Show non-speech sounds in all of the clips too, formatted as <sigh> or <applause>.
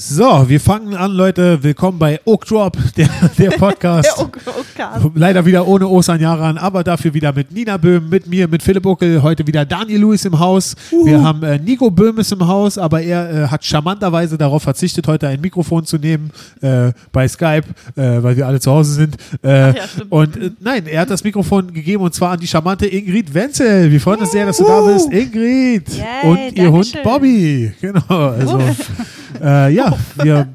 So, wir fangen an, Leute. Willkommen bei Oak Drop, der, der Podcast. <laughs> Der Oak- Oakcast. Leider wieder ohne Osan Jaran, aber dafür wieder mit Nina Böhm, mit mir, mit Philipp Uckel. Heute wieder Daniel Lewis im Haus. Wir haben äh, Nico Böhm ist im Haus, aber er äh, hat charmanterweise darauf verzichtet, heute ein Mikrofon zu nehmen äh, bei Skype, äh, weil wir alle zu Hause sind. Äh, ja, und äh, nein, er hat das Mikrofon gegeben und zwar an die charmante Ingrid Wenzel. Wir freuen uns sehr, dass du da bist, Ingrid. Yay, und ihr Hund. Bobby. Genau. Also, <laughs> äh, ja, wir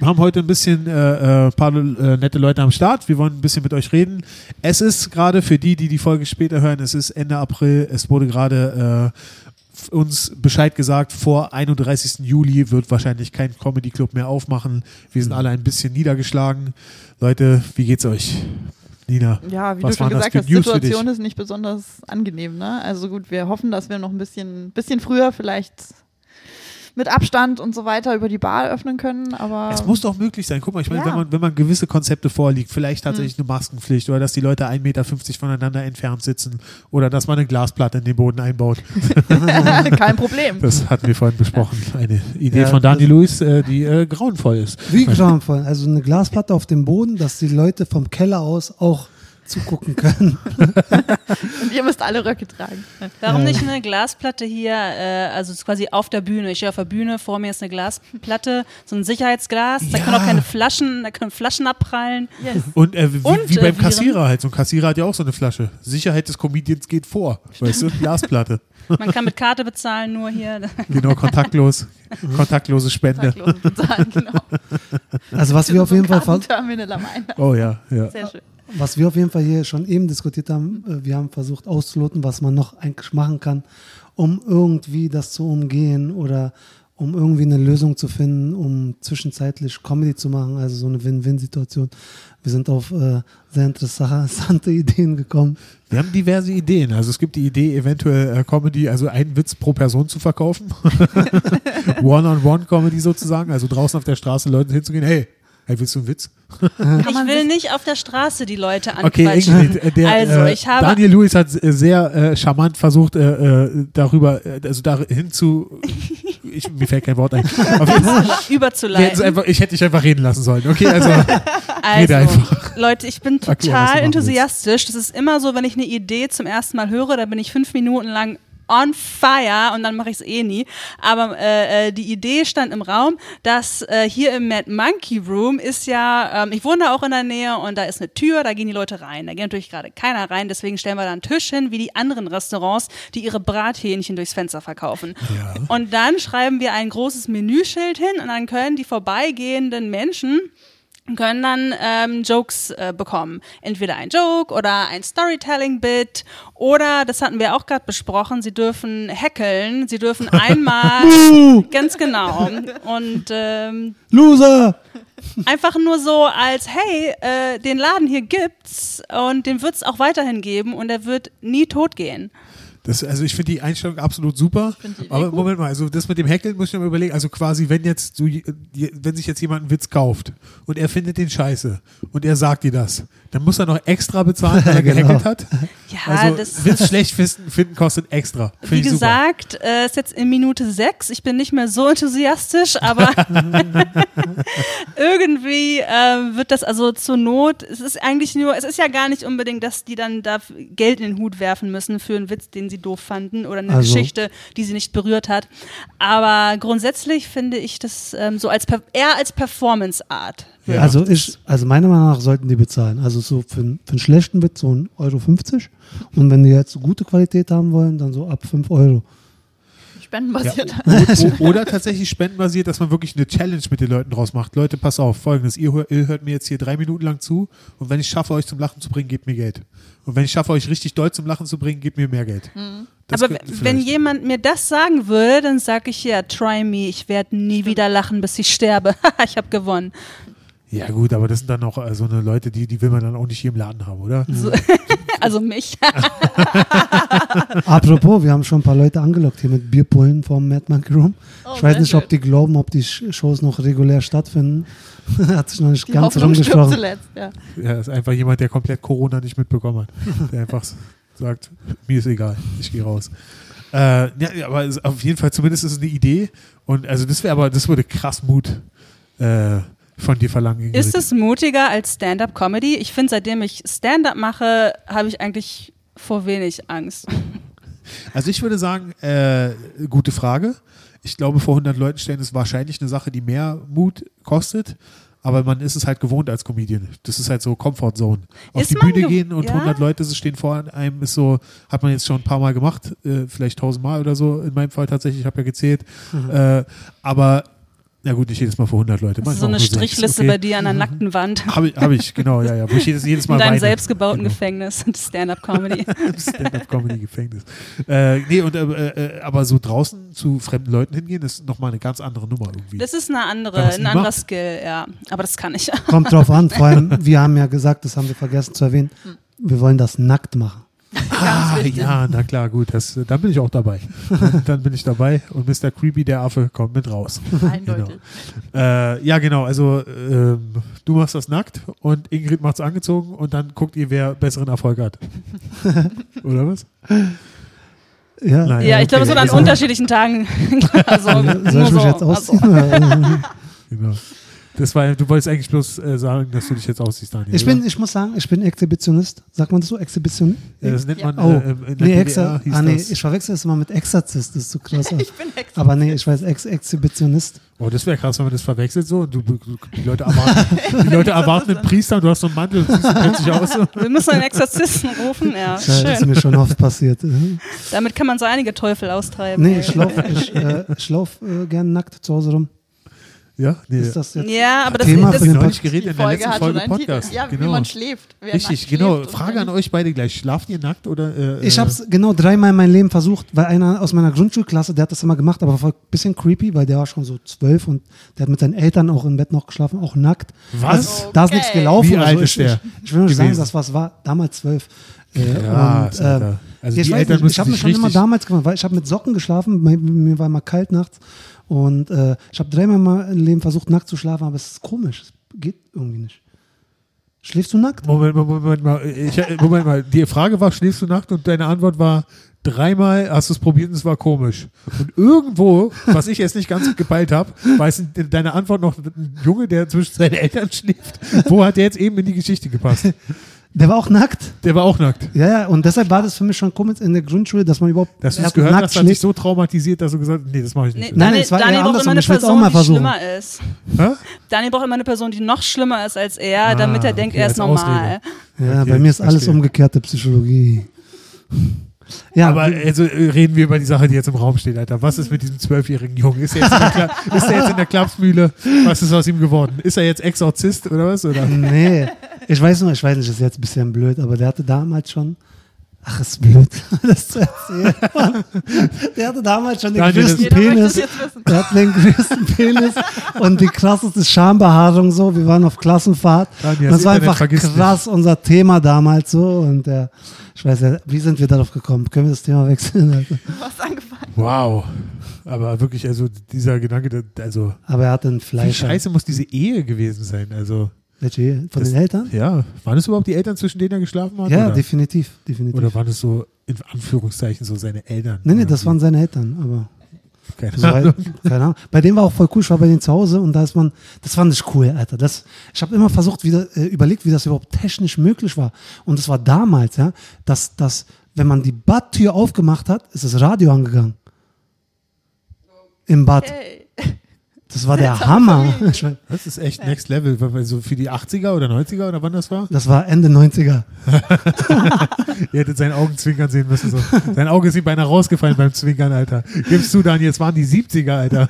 haben heute ein bisschen äh, äh, paar äh, nette Leute am Start. Wir wollen ein bisschen mit euch reden. Es ist gerade für die, die die Folge später hören, es ist Ende April. Es wurde gerade äh, uns Bescheid gesagt, vor 31. Juli wird wahrscheinlich kein Comedy Club mehr aufmachen. Wir sind alle ein bisschen niedergeschlagen. Leute, wie geht's euch? Nina, Ja, wie was du schon gesagt für hast, die? Situation ist nicht besonders angenehm. Ne? Also gut, wir hoffen, dass wir noch ein bisschen, bisschen früher vielleicht mit Abstand und so weiter über die Bar öffnen können. Aber Es muss doch möglich sein. Guck mal, ich meine, Ja. Hm. wenn, man, wenn man gewisse Konzepte vorliegt, vielleicht tatsächlich eine Maskenpflicht oder dass die Leute 1,50 Meter voneinander entfernt sitzen oder dass man eine Glasplatte in den Boden einbaut. <laughs> kein Problem. Das hatten wir vorhin besprochen. Eine Idee Ja, von Daniel Lewis, äh, die äh, grauenvoll ist. Wie grauenvoll. Also eine Glasplatte auf dem Boden, dass die Leute vom Keller aus auch zugucken können. <laughs> Und ihr müsst alle Röcke tragen. Warum nicht eine Glasplatte hier, äh, also quasi auf der Bühne? Ich stehe auf der Bühne, vor mir ist eine Glasplatte, so ein Sicherheitsglas, da können auch keine Flaschen, da können Flaschen abprallen. Yes. Und, äh, wie, Und, wie äh, beim Viren. Kassierer halt. So ein Kassierer hat ja auch so eine Flasche. Sicherheit des Comedians geht vor. Weißt du? Glasplatte. Man kann mit Karte bezahlen, nur hier. Genau, kontaktlos. Kontaktlose Spende. Taglose bezahlen, genau. Also was wir auf jeden Fall, Eingang. Oh ja, ja. Sehr schön. Was wir auf jeden Fall hier schon eben diskutiert haben, äh, wir haben versucht auszuloten, was man noch eigentlich machen kann, um irgendwie das zu umgehen oder um irgendwie eine Lösung zu finden, um zwischenzeitlich Comedy zu machen, also so eine Win-Win-Situation. Wir sind auf äh, sehr interessante <laughs> Ideen gekommen. Wir haben diverse Ideen. Also es gibt die Idee, eventuell äh, Comedy, also einen Witz pro Person zu verkaufen. <laughs> One-on-one-Comedy sozusagen. Also draußen auf der Straße Leuten hinzugehen, hey, hey, willst du einen Witz? Ich will nicht auf der Straße die Leute Okay, anquatschen. Ingrid, äh, der, also, äh, ich habe Daniel Lewis hat sehr äh, charmant versucht, äh, äh, darüber, also dahin zu, <laughs> ich, mir fällt kein Wort ein. Überzuleiten. einfach, ich hätte dich einfach reden lassen sollen. Okay, also <laughs> Also, einfach. Leute, ich bin du total machen enthusiastisch. Das ist immer so, wenn ich eine Idee zum ersten Mal höre, da bin ich fünf Minuten lang on fire und dann mache ich es eh nie. Aber äh, äh, die Idee stand im Raum, dass äh, hier im Mad Monkey Room ist ja, ähm, ich wohne da auch in der Nähe und da ist eine Tür, da gehen die Leute rein. Da geht natürlich gerade keiner rein, deswegen stellen wir da einen Tisch hin, wie die anderen Restaurants, die ihre Brathähnchen durchs Fenster verkaufen. Ja. Und dann schreiben wir ein großes Menüschild hin und dann können die vorbeigehenden Menschen können dann ähm, Jokes äh, bekommen. Entweder ein Joke oder ein Storytelling-Bit oder, das hatten wir auch gerade besprochen, sie dürfen hackeln, sie dürfen <laughs> einmal, ganz genau, und ähm, Loser! einfach nur so als, hey, äh, den Laden hier gibt's und den wird's auch weiterhin geben und er wird nie tot gehen. Das, also ich finde die Einstellung absolut super. Aber gut. Moment mal, also das mit dem Hackeln muss ich mir überlegen. Also quasi, wenn jetzt du, wenn sich jetzt jemand einen Witz kauft und er findet den scheiße und er sagt dir das, dann muss er noch extra bezahlen, weil er <laughs> Genau. gehackelt hat. Ja, Also das Witz schlecht finden, finden kostet extra. Find Wie ich super. gesagt, äh, ist jetzt in Minute sechs. Ich bin nicht mehr so enthusiastisch, aber <laughs> irgendwie äh, wird das also zur Not. Es ist eigentlich nur, es ist ja gar nicht unbedingt, dass die dann da Geld in den Hut werfen müssen für einen Witz, den sie doof fanden oder eine Also- Geschichte, die sie nicht berührt hat. Aber grundsätzlich finde ich das ähm, so als eher als Performance-Art. Ja. Also ich, also meiner Meinung nach sollten die bezahlen. Also so für, einen- für einen schlechten Witz so 1,50 Euro. 50. Und wenn die jetzt gute Qualität haben wollen, dann so ab 5 Euro. Spendenbasiert. <laughs> O- Oder tatsächlich spendenbasiert, dass man wirklich eine Challenge mit den Leuten draus macht. Leute, pass auf, folgendes, ihr, ihr hört mir jetzt hier drei Minuten lang zu und wenn ich schaffe, euch zum Lachen zu bringen, gebt mir Geld. Und wenn ich schaffe, euch richtig doll zum Lachen zu bringen, gebt mir mehr Geld. Das Aber wenn jemand mir das sagen würde, dann sage ich ja, try me, ich werde nie wieder lachen, bis ich sterbe. <laughs> ich habe gewonnen. Ja gut, aber das sind dann auch äh, so eine Leute, die, die will man dann auch nicht hier im Laden haben, oder? So, <laughs> also mich. <laughs> Apropos, wir haben schon ein paar Leute angelockt hier mit Bierpullen vom Mad Monkey Room. Oh, ich weiß nicht, ob schön. die glauben, ob die Sh- Shows noch regulär stattfinden. <laughs> Hat sich noch nicht Die ganz Hoffnung rumgesprochen. zuletzt. Ja. Ja, ist einfach jemand, der komplett Corona nicht mitbekommen hat. Der einfach sagt, mir ist egal, ich gehe raus. Äh, ja, aber auf jeden Fall, zumindest ist es eine Idee. Und also das wäre aber, das würde krass Mut äh, von dir verlangen. Ingrid. Ist es mutiger als Stand-up-Comedy? Ich finde, seitdem ich Stand-up mache, habe ich eigentlich vor wenig Angst. <laughs> Also ich würde sagen, äh, gute Frage. Ich glaube, vor 100 Leuten stellen ist wahrscheinlich eine Sache, die mehr Mut kostet. Aber man ist es halt gewohnt als Comedian. Das ist halt so Comfort Zone. Auf Ist die man Bühne gehen und ja? 100 Leute stehen vor einem, ist so, hat man jetzt schon ein paar Mal gemacht, äh, vielleicht 1000 Mal oder so, in meinem Fall tatsächlich, ich habe ja gezählt. Mhm. Äh, aber, na gut, nicht jedes Mal vor 100 Leute. Das ist so eine Strichliste bei dir an der nackten Wand. Habe ich, hab ich, genau, ja, ja. Wo ich jedes, jedes Mal In deinem weine. selbstgebauten Genau. Gefängnis, <laughs> Stand-up-Comedy. <laughs> Stand-up-Comedy-Gefängnis. Äh, nee, und, äh, äh, aber so draußen zu fremden Leuten hingehen, ist nochmal eine ganz andere Nummer irgendwie. Das ist eine andere, ein anderer macht. Skill, ja. Aber das kann ich. Kommt drauf an. <laughs> Vor allem, wir haben ja gesagt, das haben wir vergessen zu erwähnen, wir wollen das nackt machen. <laughs> ah, ja, na klar, gut, das, dann bin ich auch dabei. <laughs> dann, bin ich dabei und Mr. Creepy, der Affe, kommt mit raus. <laughs> Eindeutig. Äh, ja, genau, also ähm, du machst das nackt und Ingrid macht es angezogen und dann guckt ihr, wer besseren Erfolg hat. Oder was? Ja, Nein. Ja, ich glaube, es okay, wird an also- unterschiedlichen Tagen. also, soll ich mich so, jetzt also. ausziehen? Genau. Das war, du wolltest eigentlich bloß äh, sagen, dass du dich jetzt aussiehst, Daniel. ich, oder? bin, ich muss sagen, ich bin Exhibitionist. Sagt man das so? Exhibition? Ja, das nennt man Oh, äh, in der nee, DDR Exa hieß ah, nee, das. ich verwechsel es immer mit Exorzist, das ist so krass. <laughs> Ich bin extra. Aber nee, ich weiß, Ex Exhibitionist. Oh, das wäre krass, wenn man das verwechselt so du, du, die Leute erwarten, die <laughs> Leute erwarten einen Priester und du hast so einen Mantel und siehst plötzlich aus. <laughs> Wir müssen einen Exorzisten rufen, ja. Das ist Schön. mir schon oft passiert. Damit kann man so einige Teufel austreiben. Nee, ey. ich laufe ich, äh, ich lauf, äh, gern nackt zu Hause rum. Ja, nee. Ist das jetzt? Ja, aber das, Thema das für den neulich Podcast. geredet in der Folge letzten Folge Podcast. Ja, wie genau. man schläft. wer Richtig, genau. Frage an euch beide gleich. Schlaft ihr nackt oder? Äh, Ich äh, habe es genau dreimal in meinem Leben versucht, weil einer aus meiner Grundschulklasse, der hat das immer gemacht, aber war ein bisschen creepy, weil der war schon so zwölf und der hat mit seinen Eltern auch im Bett noch geschlafen, auch nackt. Was? Also, da ist nichts gelaufen. Wie oder alt so. ist ich, der Ich, ich will nicht sagen, das was war damals zwölf. Äh, Krass, und, äh, Alter. Also ich die weiß Eltern nicht, ich habe mir schon immer damals gemacht, weil ich habe mit Socken geschlafen, mir, war immer kalt nachts und äh, ich habe dreimal mal im Leben versucht, nackt zu schlafen, aber es ist komisch, es geht irgendwie nicht. Schläfst du nackt? Moment, Moment, Moment mal. Ich, äh, Moment mal. Die Frage war, schläfst du nackt? Und deine Antwort war, dreimal hast du es probiert und es war komisch. Und irgendwo, was ich jetzt nicht ganz gepeilt habe, in deiner Antwort noch ein Junge, der zwischen seinen Eltern schläft. Wo hat der jetzt eben in die Geschichte gepasst? <laughs> Der war auch nackt. Der war auch nackt. Ja, ja, und deshalb war das für mich schon komisch in der Grundschule, dass man überhaupt Dass du es gehört nackt hast, hat dich so traumatisiert, dass du gesagt hast, nee, das mache ich Nee, nicht. Nein, Daniel, es war eher Daniel braucht andersrum, immer eine will's auch Person, mal die versuchen. schlimmer ist. Hä? Daniel braucht immer eine Person, die noch schlimmer ist als er, damit er Ah, denkt, okay, er ist normal. Ja, Okay, bei mir ist alles verstehe. umgekehrte Psychologie. Ja, Aber also äh, reden wir über die Sache, die jetzt im Raum steht, Alter. Was ist mit diesem zwölfjährigen Jungen? Ist er jetzt in der, Kla <laughs> ist er jetzt in der Klapsmühle? Was ist aus ihm geworden? Ist er jetzt Exorzist oder was? Oder? nee, ich weiß nur, ich weiß nicht, das ist jetzt ein bisschen blöd, aber der hatte damals schon, ach, ist blöd, <laughs> das zu erzählen. der hatte damals schon den größten Penis. Der hat den größten Penis und die krasseste Schambehaarung so. Wir waren auf Klassenfahrt. Daniel, Und das war einfach krass unser Thema damals so. Und äh, ich weiß ja, wie sind wir darauf gekommen? Können wir das Thema wechseln? Also, Du hast angefangen. Wow. Aber wirklich, also dieser Gedanke, also aber er hatte ein wie Fleisch. scheiße muss diese Ehe gewesen sein? Also, Welche Ehe? Von Das- den Eltern? ja. Waren es überhaupt die Eltern, zwischen denen er geschlafen hat? Ja, oder? definitiv, definitiv. oder waren es so, in Anführungszeichen, so seine Eltern? nee, nee, das waren seine Eltern, aber Keine so Ahnung. weit, keine Ahnung. Bei dem war auch voll cool, ich war bei denen zu Hause und da ist man, das fand ich cool, Alter. Das, ich habe immer versucht, wieder äh, überlegt, wie das überhaupt technisch möglich war. Und es war damals, ja, dass, dass, wenn man die Badtür aufgemacht hat, ist das Radio angegangen. Im Bad. Hey. Das war der Hammer. Das ist echt Next Level. So für die 80er oder 90er oder wann das war? Das war Ende 90er. <laughs> Ihr hättet sein Augenzwinkern sehen müssen. So. Sein Auge ist ihm beinahe rausgefallen beim Zwinkern, Alter. Gibst du, Daniel, es waren die 70er, Alter.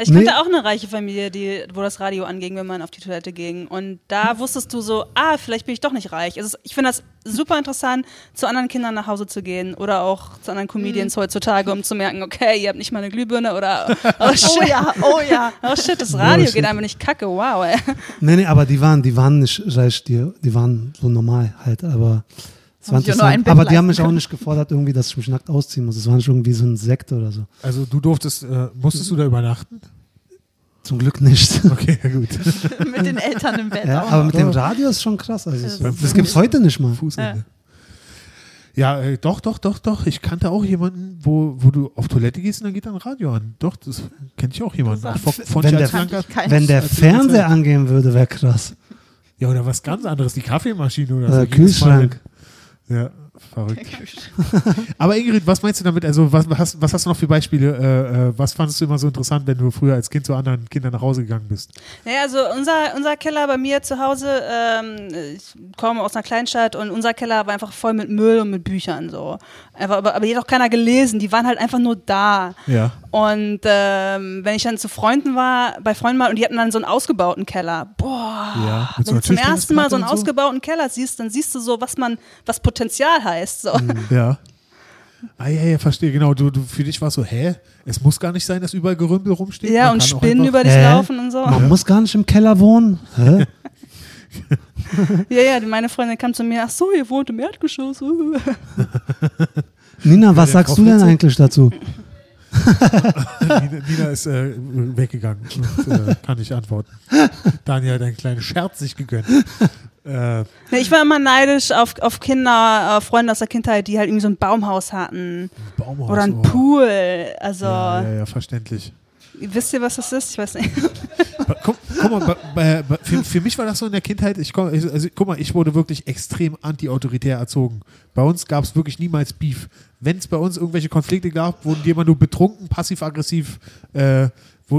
Ich Nee. kannte auch eine reiche Familie, die, wo das Radio anging, wenn man auf die Toilette ging. Und da wusstest du so, ah, vielleicht bin ich doch nicht reich. Ist, ich finde das super interessant, zu anderen Kindern nach Hause zu gehen oder auch zu anderen Comedians heutzutage, um zu merken, okay, ihr habt nicht mal eine Glühbirne oder oh <laughs> Oh shit, ja, oh ja. <laughs> oh shit das Radio shit. geht einfach nicht kacke, wow. Ey. Nee, nee, aber die waren, die waren nicht reich, die, die waren so normal halt, aber es war interessant. Aber die haben mich auch nicht gefordert, irgendwie, dass ich mich nackt ausziehen muss. Es war nicht irgendwie so ein Sekte oder so. Also du durftest, äh, musstest du da übernachten? Zum Glück nicht. <laughs> Okay, ja gut. <laughs> Mit den Eltern im Bett. Ja, auch aber mit dem Radio ist schon krass. Also Das das gibt es heute nicht mal. Fußende. Ja, äh, doch, doch, doch, doch. Ich kannte auch jemanden, wo, wo du auf Toilette gehst und dann geht dann Radio an. Doch, das kenne ich auch jemanden. Von, von Wenn der- Wenn der Fernseher angehen würde, wäre krass. ja, oder was ganz anderes, die Kaffeemaschine oder Oder so. Kühlschrank. Ja, verrückt. <laughs> Aber Ingrid, was meinst du damit? Also, was, hast, was hast du noch für Beispiele? Äh, äh, was fandest du immer so interessant, wenn du früher als Kind zu anderen Kindern nach Hause gegangen bist? Naja, also unser, unser Keller bei mir zu Hause, ähm, ich komme aus einer Kleinstadt und unser Keller war einfach voll mit Müll und mit Büchern so. Einfach, aber, aber die hat auch keiner gelesen, die waren halt einfach nur da. Ja. Und ähm, wenn ich dann zu Freunden war, bei Freunden war und die hatten dann so einen ausgebauten Keller, boah, Ja, so wenn einer du zum ersten Mal so einen so. ausgebauten Keller siehst, dann siehst du so, was man, was Potenzial heißt. So. Ja. Ah, ja, ja, verstehe, genau. Du, du, für dich war es so, hä? Es muss gar nicht sein, dass überall Gerümpel rumsteht. Ja, Man und Spinnen einfach- über dich Hä? laufen und so. Man muss gar nicht im Keller wohnen. Hä? <laughs> <laughs> Ja, ja, meine Freundin kam zu mir, ach so, ihr wohnt im Erdgeschoss. <laughs> Nina, was sagst du denn Fritze? eigentlich dazu? Nina, Nina ist äh, weggegangen <laughs> und äh, kann nicht antworten. Daniel hat einen kleinen Scherz sich gegönnt. Äh, ich war immer neidisch auf, auf Kinder, äh, Freunde aus der Kindheit, die halt irgendwie so ein Baumhaus hatten. Baumhaus. Oder ein oh. Pool. Also, Ja, ja, ja, verständlich. Wisst ihr, was das ist? Ich weiß nicht. Guck, guck mal, für, für mich war das so in der Kindheit, ich, komm- also, guck mal, ich wurde wirklich extrem anti-autoritär erzogen. Bei uns gab es wirklich niemals Beef. Wenn es bei uns irgendwelche Konflikte gab, wurden die immer nur betrunken, passiv-aggressiv äh,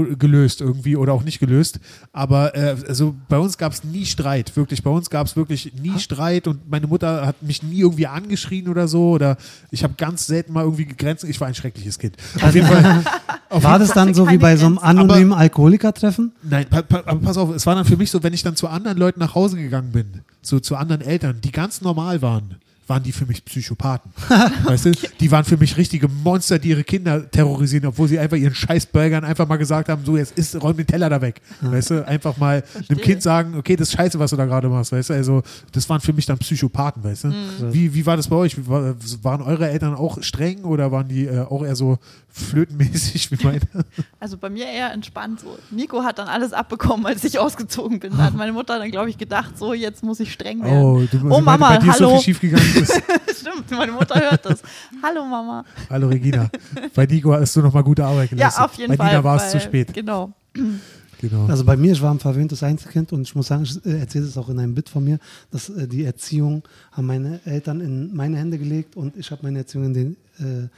gelöst irgendwie oder auch nicht gelöst. Aber äh, also bei uns gab es nie Streit, wirklich. Bei uns gab es wirklich nie Streit und meine Mutter hat mich nie irgendwie angeschrien oder so. Oder ich habe ganz selten mal irgendwie gegrenzt. Ich war ein schreckliches Kind. Auf jeden Fall. <laughs> Auf War das dann so wie bei so einem anonymen Alkoholikertreffen? Nein, pa pa aber pass auf, es war dann für mich so, wenn ich dann zu anderen Leuten nach Hause gegangen bin, so zu anderen Eltern, die ganz normal waren, waren die für mich Psychopathen. <laughs> weißt du? Die waren für mich richtige Monster, die ihre Kinder terrorisieren, obwohl sie einfach ihren Scheißburgern einfach mal gesagt haben, so jetzt ist, räum den Teller da weg. Weißt du? Einfach mal einem Kind sagen, okay, das ist scheiße, was du da gerade machst, weißt du? Also, das waren für mich dann Psychopathen, weißt du? Wie, wie war das bei euch? War, waren eure Eltern auch streng oder waren die äh, auch eher so flötenmäßig wie meine? Also bei mir eher entspannt so. Nico hat dann alles abbekommen, als ich ausgezogen bin. Da hat meine Mutter dann, glaube ich, gedacht, so jetzt muss ich streng werden. Oh, du, Oh, Mama, bei dir ist so hallo. viel schief gegangen ist. <laughs> Stimmt, meine Mutter hört das. Hallo Mama. Hallo Regina. Bei Nico hast du nochmal gute Arbeit geleistet. Ja, auf jeden Bei Fall. Nina war es zu spät. Genau. Genau. Also bei mir, ich war ein verwöhntes Einzelkind und ich muss sagen, ich äh, erzähle es auch in einem Bit von mir, dass äh, die Erziehung haben meine Eltern in meine Hände gelegt und ich habe meine Erziehung in den, äh,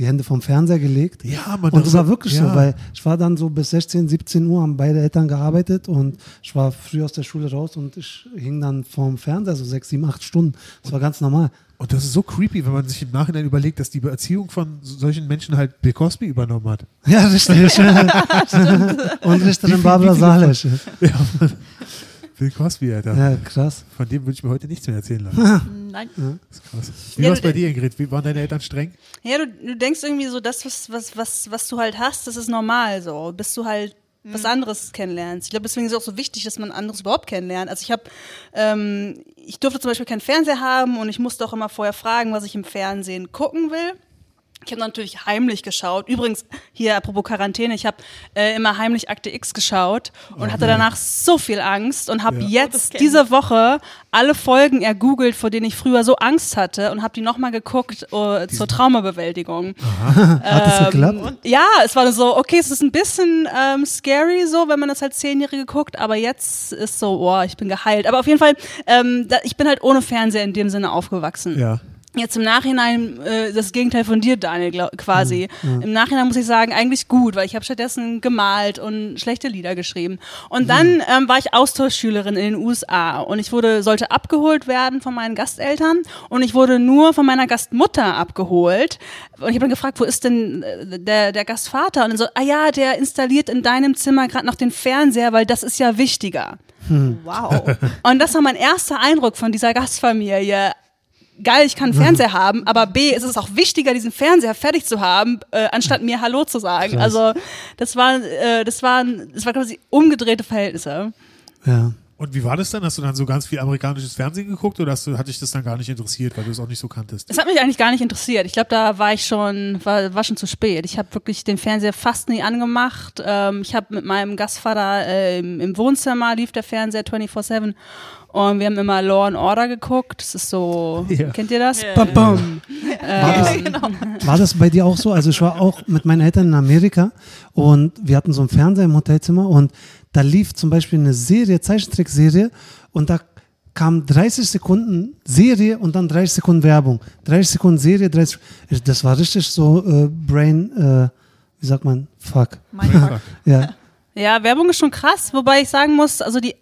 die Hände vom Fernseher gelegt. ja, man, Und das war wirklich ja. so, weil ich war dann so bis 16, 17 Uhr, haben beide Eltern gearbeitet und ich war früh aus der Schule raus und ich hing dann vorm Fernseher so sechs, sieben, acht Stunden. Das war ganz normal. Und das ist so creepy, wenn man sich im Nachhinein überlegt, dass die Erziehung von solchen Menschen halt Bill Cosby übernommen hat. Ja, richtig. <laughs> <laughs> und Richterin Barbara Salisch. Ja. Bill Cosby, Alter. Ja, krass. Von dem würde ich mir heute nichts mehr erzählen lassen. <laughs> Nein. Das ist krass. Wie Ja, war es bei dir, Ingrid? Wie waren deine Eltern streng? Ja, du, du denkst irgendwie so, das, was, was, was, was du halt hast, das ist normal so, bis du halt was anderes kennenlernst. Ich glaube, deswegen ist es auch so wichtig, dass man anderes überhaupt kennenlernt. Also ich habe, ähm, ich durfte zum Beispiel keinen Fernseher haben und ich musste auch immer vorher fragen, was ich im Fernsehen gucken will. Ich habe natürlich heimlich geschaut. Übrigens, hier apropos Quarantäne, ich habe äh, immer heimlich Akte X geschaut und hatte danach so viel Angst und habe Ja. Oh, jetzt kenn diese. Woche alle Folgen ergoogelt, vor denen ich früher so Angst hatte und habe die nochmal geguckt äh, zur Traumabewältigung. Hat das geklappt? Ja, es war so, okay, es ist ein bisschen ähm, scary so, wenn man das als Zehnjährige guckt, aber jetzt ist so, boah, ich bin geheilt. Aber auf jeden Fall, ähm, da, ich bin halt ohne Fernseher in dem Sinne aufgewachsen. Ja. Jetzt im Nachhinein äh, das Gegenteil von dir, Daniel, glaub, quasi. Im Nachhinein muss ich sagen, eigentlich gut, weil ich habe stattdessen gemalt und schlechte Lieder geschrieben. Und dann ähm, war ich Austauschschülerin in den USA und ich wurde sollte abgeholt werden von meinen Gasteltern und ich wurde nur von meiner Gastmutter abgeholt. Und ich habe dann gefragt, wo ist denn äh, der, der Gastvater? Und dann so, ah ja, der installiert in deinem Zimmer gerade noch den Fernseher, weil das ist ja wichtiger. Wow. <laughs> Und das war mein erster Eindruck von dieser Gastfamilie. Geil, ich kann einen Fernseher haben, aber B, es ist auch wichtiger, diesen Fernseher fertig zu haben, äh, anstatt mir Hallo zu sagen. Krass. Also das waren, äh, das waren, das waren quasi umgedrehte Verhältnisse. Ja. Und wie war das dann? Hast du dann so ganz viel amerikanisches Fernsehen geguckt oder hast du, hat dich das dann gar nicht interessiert, weil du es auch nicht so kanntest? Es hat mich eigentlich gar nicht interessiert. Ich glaube, da war ich schon, war, war schon zu spät. Ich habe wirklich den Fernseher fast nie angemacht. Ähm, ich habe mit meinem Gastvater äh, im, im Wohnzimmer lief der Fernseher 24/7 und wir haben immer Law and Order geguckt. Das ist so, Ja. kennt ihr das? Ja. Bam, bam. War, das, <laughs> genau. war das bei dir auch so? Also ich war auch mit meinen Eltern in Amerika und wir hatten so einen Fernseher im Hotelzimmer und da lief zum Beispiel eine Serie, Zeichentrickserie und da kam 30 Sekunden Serie und dann 30 Sekunden Werbung. 30 Sekunden Serie, 30 Das war richtig so äh, Brain, äh, wie sagt man, fuck. Mein Gott. Ja. Ja, Werbung ist schon krass, wobei ich sagen muss, also die,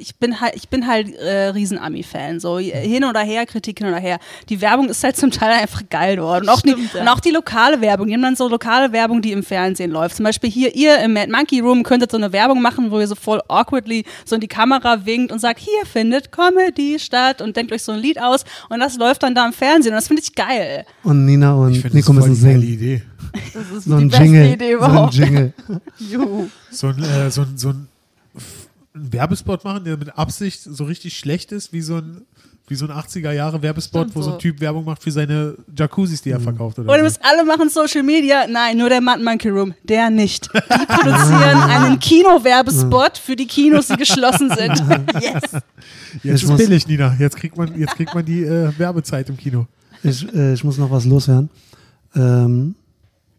ich bin halt, ich bin halt äh, riesen Ami-Fan, so hin oder her, Kritik hin oder her. Die Werbung ist halt zum Teil einfach geil geworden. Und auch, Stimmt, die, ja. und auch die lokale Werbung, die haben dann so lokale Werbung, die im Fernsehen läuft. Zum Beispiel hier, ihr im Mad Monkey Room könntet so eine Werbung machen, wo ihr so voll awkwardly so in die Kamera winkt und sagt, hier findet Comedy statt und denkt euch so ein Lied aus und das läuft dann da im Fernsehen und das finde ich geil. Und Nina und Ich finde das Nico müssen singen. Idee. Das ist So die ein beste Jingle. Idee So ein überhaupt. Jingle. <laughs> Juhu. So ein, äh, so ein, so ein, einen Werbespot machen, der mit Absicht so richtig schlecht ist, wie so ein, wie so ein 80er Jahre Werbespot, Stimmt, wo so ein Typ Werbung macht für seine Jacuzzis, die er verkauft oder Oder so. alle machen Social Media. Nein, nur der Mad Monkey Room. Der nicht. Die produzieren einen Kinowerbespot für die Kinos, die geschlossen sind. <laughs> Yes. Jetzt Ich ist billig, Nina. Jetzt kriegt man, jetzt kriegt man die äh, Werbezeit im Kino. Ich, äh, ich muss noch was loswerden. Ähm,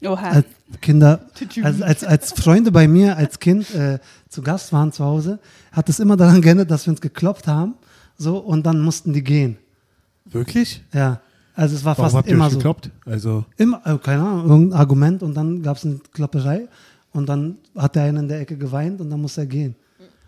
Oha. als Kinder, als, als, als Freunde bei mir als Kind äh, zu Gast waren zu Hause, hat es immer daran geändert, dass wir uns geklopft haben, so und dann mussten die gehen. Wirklich? Ja, also es war Warum fast habt ihr immer euch so. gekloppt? Also, Immer, äh, keine Ahnung, irgendein Argument und dann gab es eine Klopperei und dann hat der eine in der Ecke geweint und dann musste er gehen.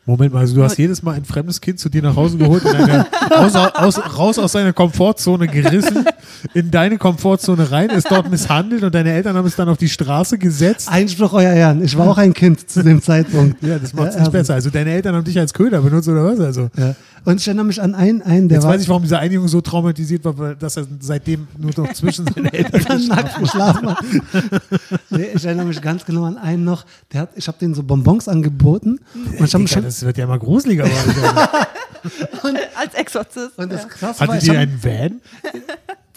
Moment mal, also du hast jedes Mal ein fremdes Kind zu dir nach Hause geholt, in eine, <laughs> raus, aus, raus aus seiner Komfortzone gerissen, <laughs> in deine Komfortzone rein, es dort misshandelt und deine Eltern haben es dann auf die Straße gesetzt. Einspruch, euer Ehren. Ich war auch ein Kind zu dem Zeitpunkt. Ja, das macht es Ja, nicht also- besser. Also deine Eltern haben dich als Köder benutzt oder was? Also Ja. Und ich erinnere mich an einen, einen der jetzt war weiß ich, warum dieser eine Junge so traumatisiert war, weil- dass er seitdem nur noch zwischen seinen Eltern dann nackt geschlafen hat. nee, ich erinnere mich ganz genau an einen noch, der hat, ich habe den so Bonbons angeboten und ich habe Digga, schon das wird ja mal gruseliger. Alter. Als Exorzist. und das ja. krass war, Hattet ich ihr einen Van?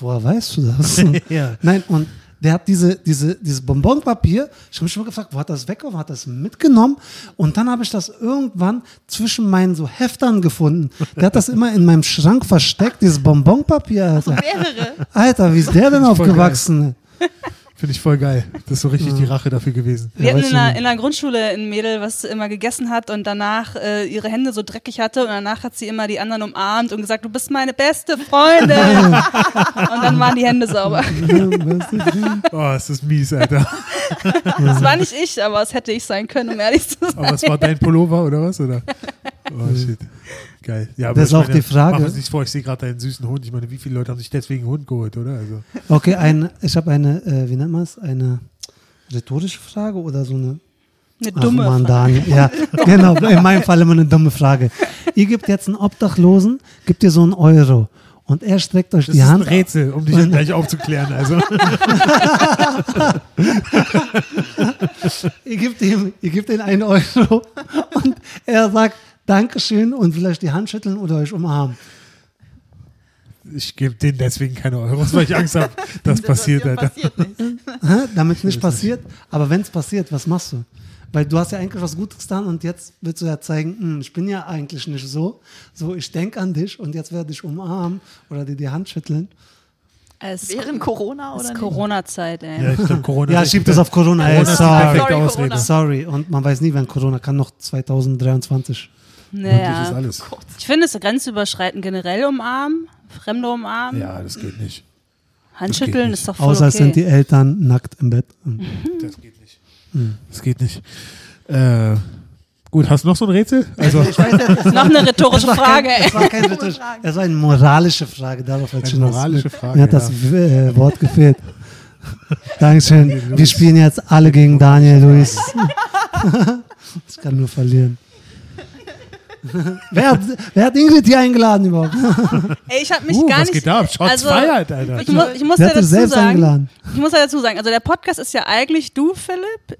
Woher weißt du das? <laughs> Ja. Nein, und der hat diese, diese, dieses Bonbonpapier, ich habe mich schon mal gefragt, wo hat das weggeworfen, hat das mitgenommen und dann habe ich das irgendwann zwischen meinen so Heftern gefunden. Der hat das immer in meinem Schrank versteckt, dieses Bonbonpapier, Alter. Mehrere. Alter, wie ist der denn aufgewachsen? Finde ich voll geil. Das ist so richtig die Rache dafür gewesen. Wir Ja, hatten in der, in der Grundschule ein Mädel, was immer gegessen hat und danach äh, ihre Hände so dreckig hatte und danach hat sie immer die anderen umarmt und gesagt, du bist meine beste Freundin. <laughs> und dann waren die Hände sauber. <laughs> Oh, es ist mies, Alter. Das war nicht ich, aber es hätte ich sein können, um ehrlich zu sein. Aber es war dein Pullover oder was? Oder? Oh shit. Geil. Ja, aber Das ist auch die Frage. Mach uns nicht vor, ich sehe gerade deinen süßen Hund. Ich meine, wie viele Leute haben sich deswegen einen Hund geholt, oder? Also, Okay, ein, ich habe eine, äh, wie nennt man es, eine rhetorische Frage oder so eine Eine Ach dumme Mann, Frage. Daniel. Ja, <laughs> genau. In meinem Fall immer eine dumme Frage. Ihr gebt jetzt einen Obdachlosen, gebt ihr so einen Euro. Und er streckt euch das die ist Hand. ein Rätsel, um dich gleich aufzuklären. Also, <laughs> Ihr gebt ihm, ihr gebt ihm einen Euro. Und er sagt Dankeschön und vielleicht die Hand schütteln oder euch umarmen. ich gebe denen deswegen keine Euros, weil ich Angst habe, das passiert, passiert nicht. <laughs> Damit es nicht passiert. Aber wenn es passiert, was machst du? Weil du hast ja eigentlich was Gutes getan und jetzt willst du ja zeigen, hm, ich bin ja eigentlich nicht so. So, ich denke an dich und jetzt werde ich umarmen oder dir die Hand schütteln. Es Während Corona es oder ist nicht? Ey. Ja, ich glaub, <laughs> Corona Ja, schiebt echt- es auf Corona. Ey, Corona ist die sorry. perfekte Sorry. Sorry. Und man weiß nie, wann Corona kann noch 2023. Möglich ist Naja. alles. Ich finde es grenzüberschreitend generell umarmen, Fremde umarmen. Ja, das geht nicht. Handschütteln nicht. ist doch voll Außer es sind die okay. Eltern nackt im Bett. Das geht nicht. Das geht nicht. Äh, gut, hast du noch so ein Rätsel? Also, <laughs> Noch eine rhetorische Frage. Es war keine rhetorische Es war eine moralische Frage. Darauf hat Eine moralische das, Frage, Mir hat das äh, Wort gefehlt. Dankeschön. Wir spielen jetzt alle gegen Daniel Luis. <laughs> <laughs> ich kann nur verlieren. <laughs> wer, hat, wer hat Ingrid hier eingeladen überhaupt? <laughs> Ey, ich habe mich uh, gar was nicht. geht da ab? Shots also, feiert, Alter. Ich, mu ich muss ja dazu selbst sagen, eingeladen? ich muss ja dazu sagen, also der Podcast ist ja eigentlich du, Philipp,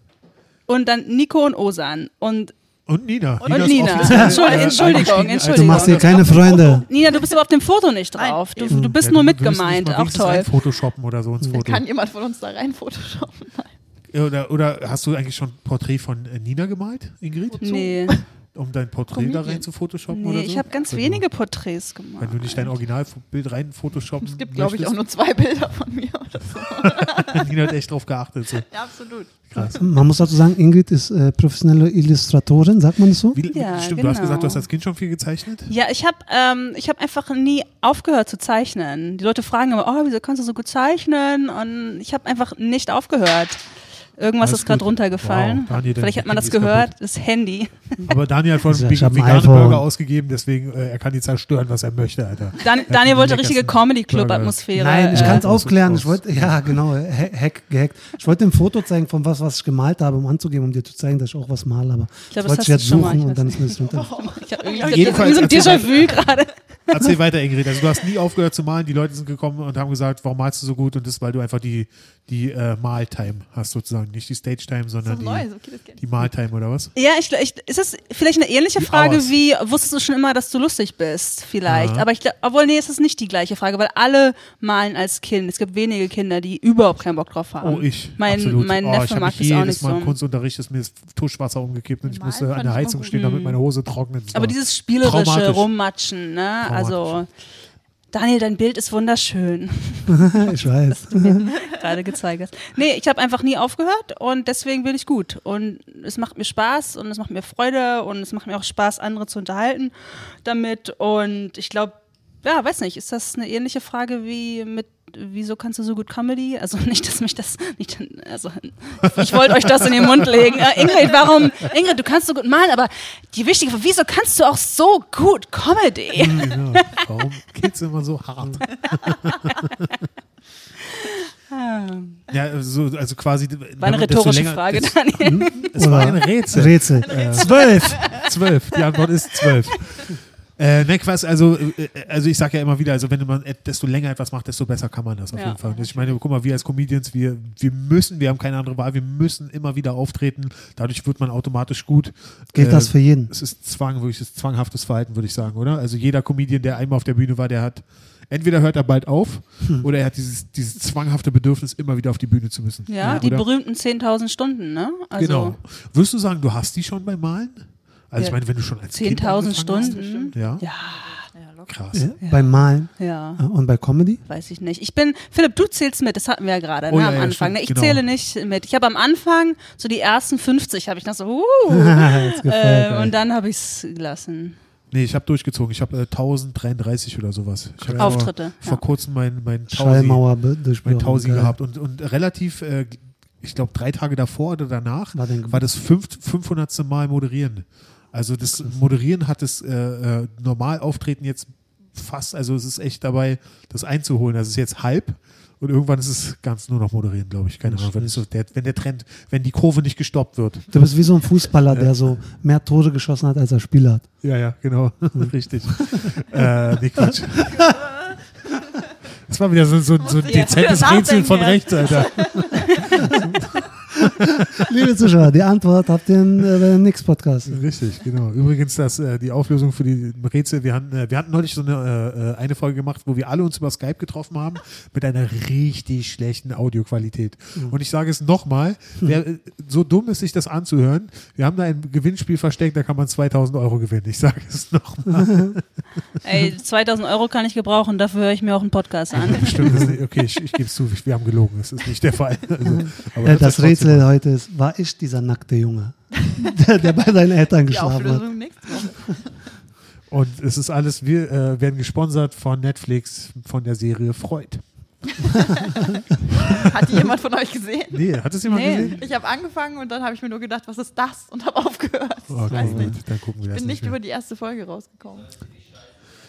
und dann Nico und Osan. Und Und Nina. Und Nina. offiziell, Entschuldigung, äh, Entschuldigung. Du machst hier keine Freunde. Nina, du bist aber auf dem Foto nicht drauf. Du, du bist Ja, nur mitgemeint. Auch toll. Photoshoppen oder so ins Foto. kann jemand von uns da rein photoshoppen. Nein. Oder, oder hast du eigentlich schon ein Porträt von äh, Nina gemalt, Ingrid? Nee, Um dein Porträt da rein zu photoshoppen nee oder so? ich habe ganz Wenn du- wenige Porträts gemacht. Wenn du nicht dein Originalbild rein photoshoppen Es gibt, glaube ich, auch nur zwei Bilder von mir oder so. <laughs> Nina hat echt drauf geachtet. So. Ja, absolut. Krass. Man muss dazu sagen, Ingrid ist äh, professionelle Illustratorin, sagt man das so? Wie, Ja, stimmt, du hast genau. gesagt, du hast als Kind schon viel gezeichnet? Ja, ich habe ähm, ich hab einfach nie aufgehört zu zeichnen. Die Leute fragen immer, oh, wieso kannst du so gut zeichnen? Und ich habe einfach nicht aufgehört. Irgendwas Alles ist gerade runtergefallen. Wow, Daniel, Vielleicht hat man das Handy gehört, das Handy. Aber Daniel hat vorhin Ja, einen ich veganen. Burger ausgegeben, deswegen äh, er kann die zerstören, was er möchte, Alter. Dan Daniel wollte richtige Comedy-Club-Atmosphäre. Nein, ich äh, kann es aufklären. Ich wollte, ja, genau, ha- hack, gehackt. Ich wollte ein Foto zeigen von was, was ich gemalt habe, um anzugeben, um dir zu zeigen, dass ich auch was male. Aber Ich glaube, wollte das ich hast jetzt du schon mal. suchen Ich und dann ist mir das runter. <laughs> Ich habe irgendwie Jedenfalls so ein erzähl Déjà-vu <laughs> gerade. Erzähl weiter, Ingrid. Also du hast nie aufgehört zu malen. Die Leute sind gekommen und haben gesagt, warum malst du so gut? Und das ist, weil du einfach die, die äh, Maltime hast sozusagen. Nicht die Stage-Time, Das sondern was die. Okay, das die Maltime oder was? Ja, ich, ich, ist das vielleicht eine ähnliche Die Frage Hours. wie, wusstest du schon immer, dass du lustig bist? Vielleicht. Ja. Aber ich glaube, obwohl, nee, es ist nicht die gleiche Frage, weil alle malen als Kind. Es gibt wenige Kinder, die überhaupt keinen Bock drauf haben. Oh, ich. Mein, absolut. mein oh, Neffe mag mich das auch nicht Mal so. im Kunstunterricht ist mir das Tuschwasser umgekippt und ich Malen musste an der Heizung stehen, damit meine Hose trocknet. Das Aber dieses spielerische. Rummatschen, ne? Also, Daniel, dein Bild ist wunderschön. <laughs> ich weiß. <laughs> gerade gezeigt hast. Nee, ich habe einfach nie aufgehört und deswegen bin ich gut. Und es macht mir Spaß und es macht mir Freude und es macht mir auch Spaß, andere zu unterhalten damit. Und ich glaube, ja, weiß nicht, ist das eine ähnliche Frage wie mit wieso kannst du so gut Comedy? Also <laughs> nicht, dass mich das nicht, also ich wollte euch das in den Mund legen. Äh, Ingrid, warum? Ingrid, du kannst so gut malen, aber die wichtige Frage, wieso kannst du auch so gut Comedy? Genau. Warum geht's immer so hart? <laughs> Ja, also, also quasi. War eine rhetorische Frage, Daniel. Es war ein Rätsel. Rätsel. Zwölf! Zwölf. Die Antwort ist zwölf. Äh, ne, Quatsch, also, äh, also ich sage ja immer wieder, also wenn man desto länger etwas macht, desto besser kann man das auf Ja. jeden Fall. Ich meine, guck mal, wir als Comedians, wir, wir müssen, wir haben keine andere Wahl, wir müssen immer wieder auftreten. Dadurch wird man automatisch gut. Gilt Äh, das für jeden? Es ist Zwang, wirklich es ist zwanghaftes Verhalten, würde ich sagen, oder? Also jeder Comedian, der einmal auf der Bühne war, der hat, entweder hört er bald auf oder er hat dieses, dieses zwanghafte Bedürfnis, immer wieder auf die Bühne zu müssen. Ja, die oder? berühmten 10.000 Stunden, ne? Also Genau. Würdest du sagen, du hast die schon beim Malen? Also ich Ja. meine, wenn du schon als Kind 10.000 angefangen Stunden. Hast, ja? Ja. Krass. Ja, Beim Malen ja. und bei Comedy? Weiß ich nicht. Ich bin, Philipp, du zählst mit, das hatten wir ja gerade Oh ne, ja, am ja, Anfang. ne? Ich genau. zähle nicht mit. Ich habe am Anfang so die ersten 50 habe ich noch so, uh, <laughs> äh, und dann habe ich es gelassen. Nee, ich habe durchgezogen. Ich habe äh, 1033 oder sowas. Ich Auftritte. Vor Ja. kurzem mein, mein Tausi, mein. Tausi gehabt und, und relativ, äh, ich glaube, drei Tage davor oder danach War war das fünf, 500. Mal moderieren. Also das Moderieren hat das äh, äh, Normalauftreten jetzt fast, also es ist echt dabei, das einzuholen. Das ist jetzt halb und irgendwann ist es ganz nur noch moderieren, glaube ich. Keine Ahnung, wenn, so der, wenn der Trend, wenn die Kurve nicht gestoppt wird. Du bist wie so ein Fußballer, <laughs> der so mehr Tore geschossen hat, als er Spiele hat. Ja, ja, genau. <laughs> Richtig. äh, nee, Quatsch. <laughs> Das war wieder so, so, so ein dezentes Rätsel von rechts, Alter. <laughs> Liebe Zuschauer, die Antwort habt ihr in äh, Nix Podcast. Richtig, genau. Übrigens, das, äh, die Auflösung für die Rätsel, wir hatten, äh, wir hatten neulich so eine, äh, eine Folge gemacht, wo wir alle uns über Skype getroffen haben, mit einer richtig schlechten Audioqualität. Und ich sage es nochmal, äh, so dumm ist, sich das anzuhören, wir haben da ein Gewinnspiel versteckt, da kann man 2000 Euro gewinnen. Ich sage es nochmal. <laughs> Ey, 2000 Euro kann ich gebrauchen, dafür höre ich mir auch einen Podcast an. <laughs> Stimmt, das okay, ich, ich gebe es zu, wir haben gelogen, das ist nicht der Fall. Also, aber Äh, hört das trotzdem Rätsel an. Heute ist, war ich dieser nackte Junge, <laughs> der, der bei seinen Eltern geschlafen hat? <laughs> Und es ist alles, wir äh, werden gesponsert von Netflix, von der Serie Freud. <laughs> Hat die jemand von euch gesehen? Nee, hat es jemand Nee. gesehen? Ich habe angefangen und dann habe ich mir nur gedacht, was ist das? Und habe aufgehört. Oh, ich weiß nicht. dann gucken wir Ich bin nicht mehr. über die erste Folge rausgekommen.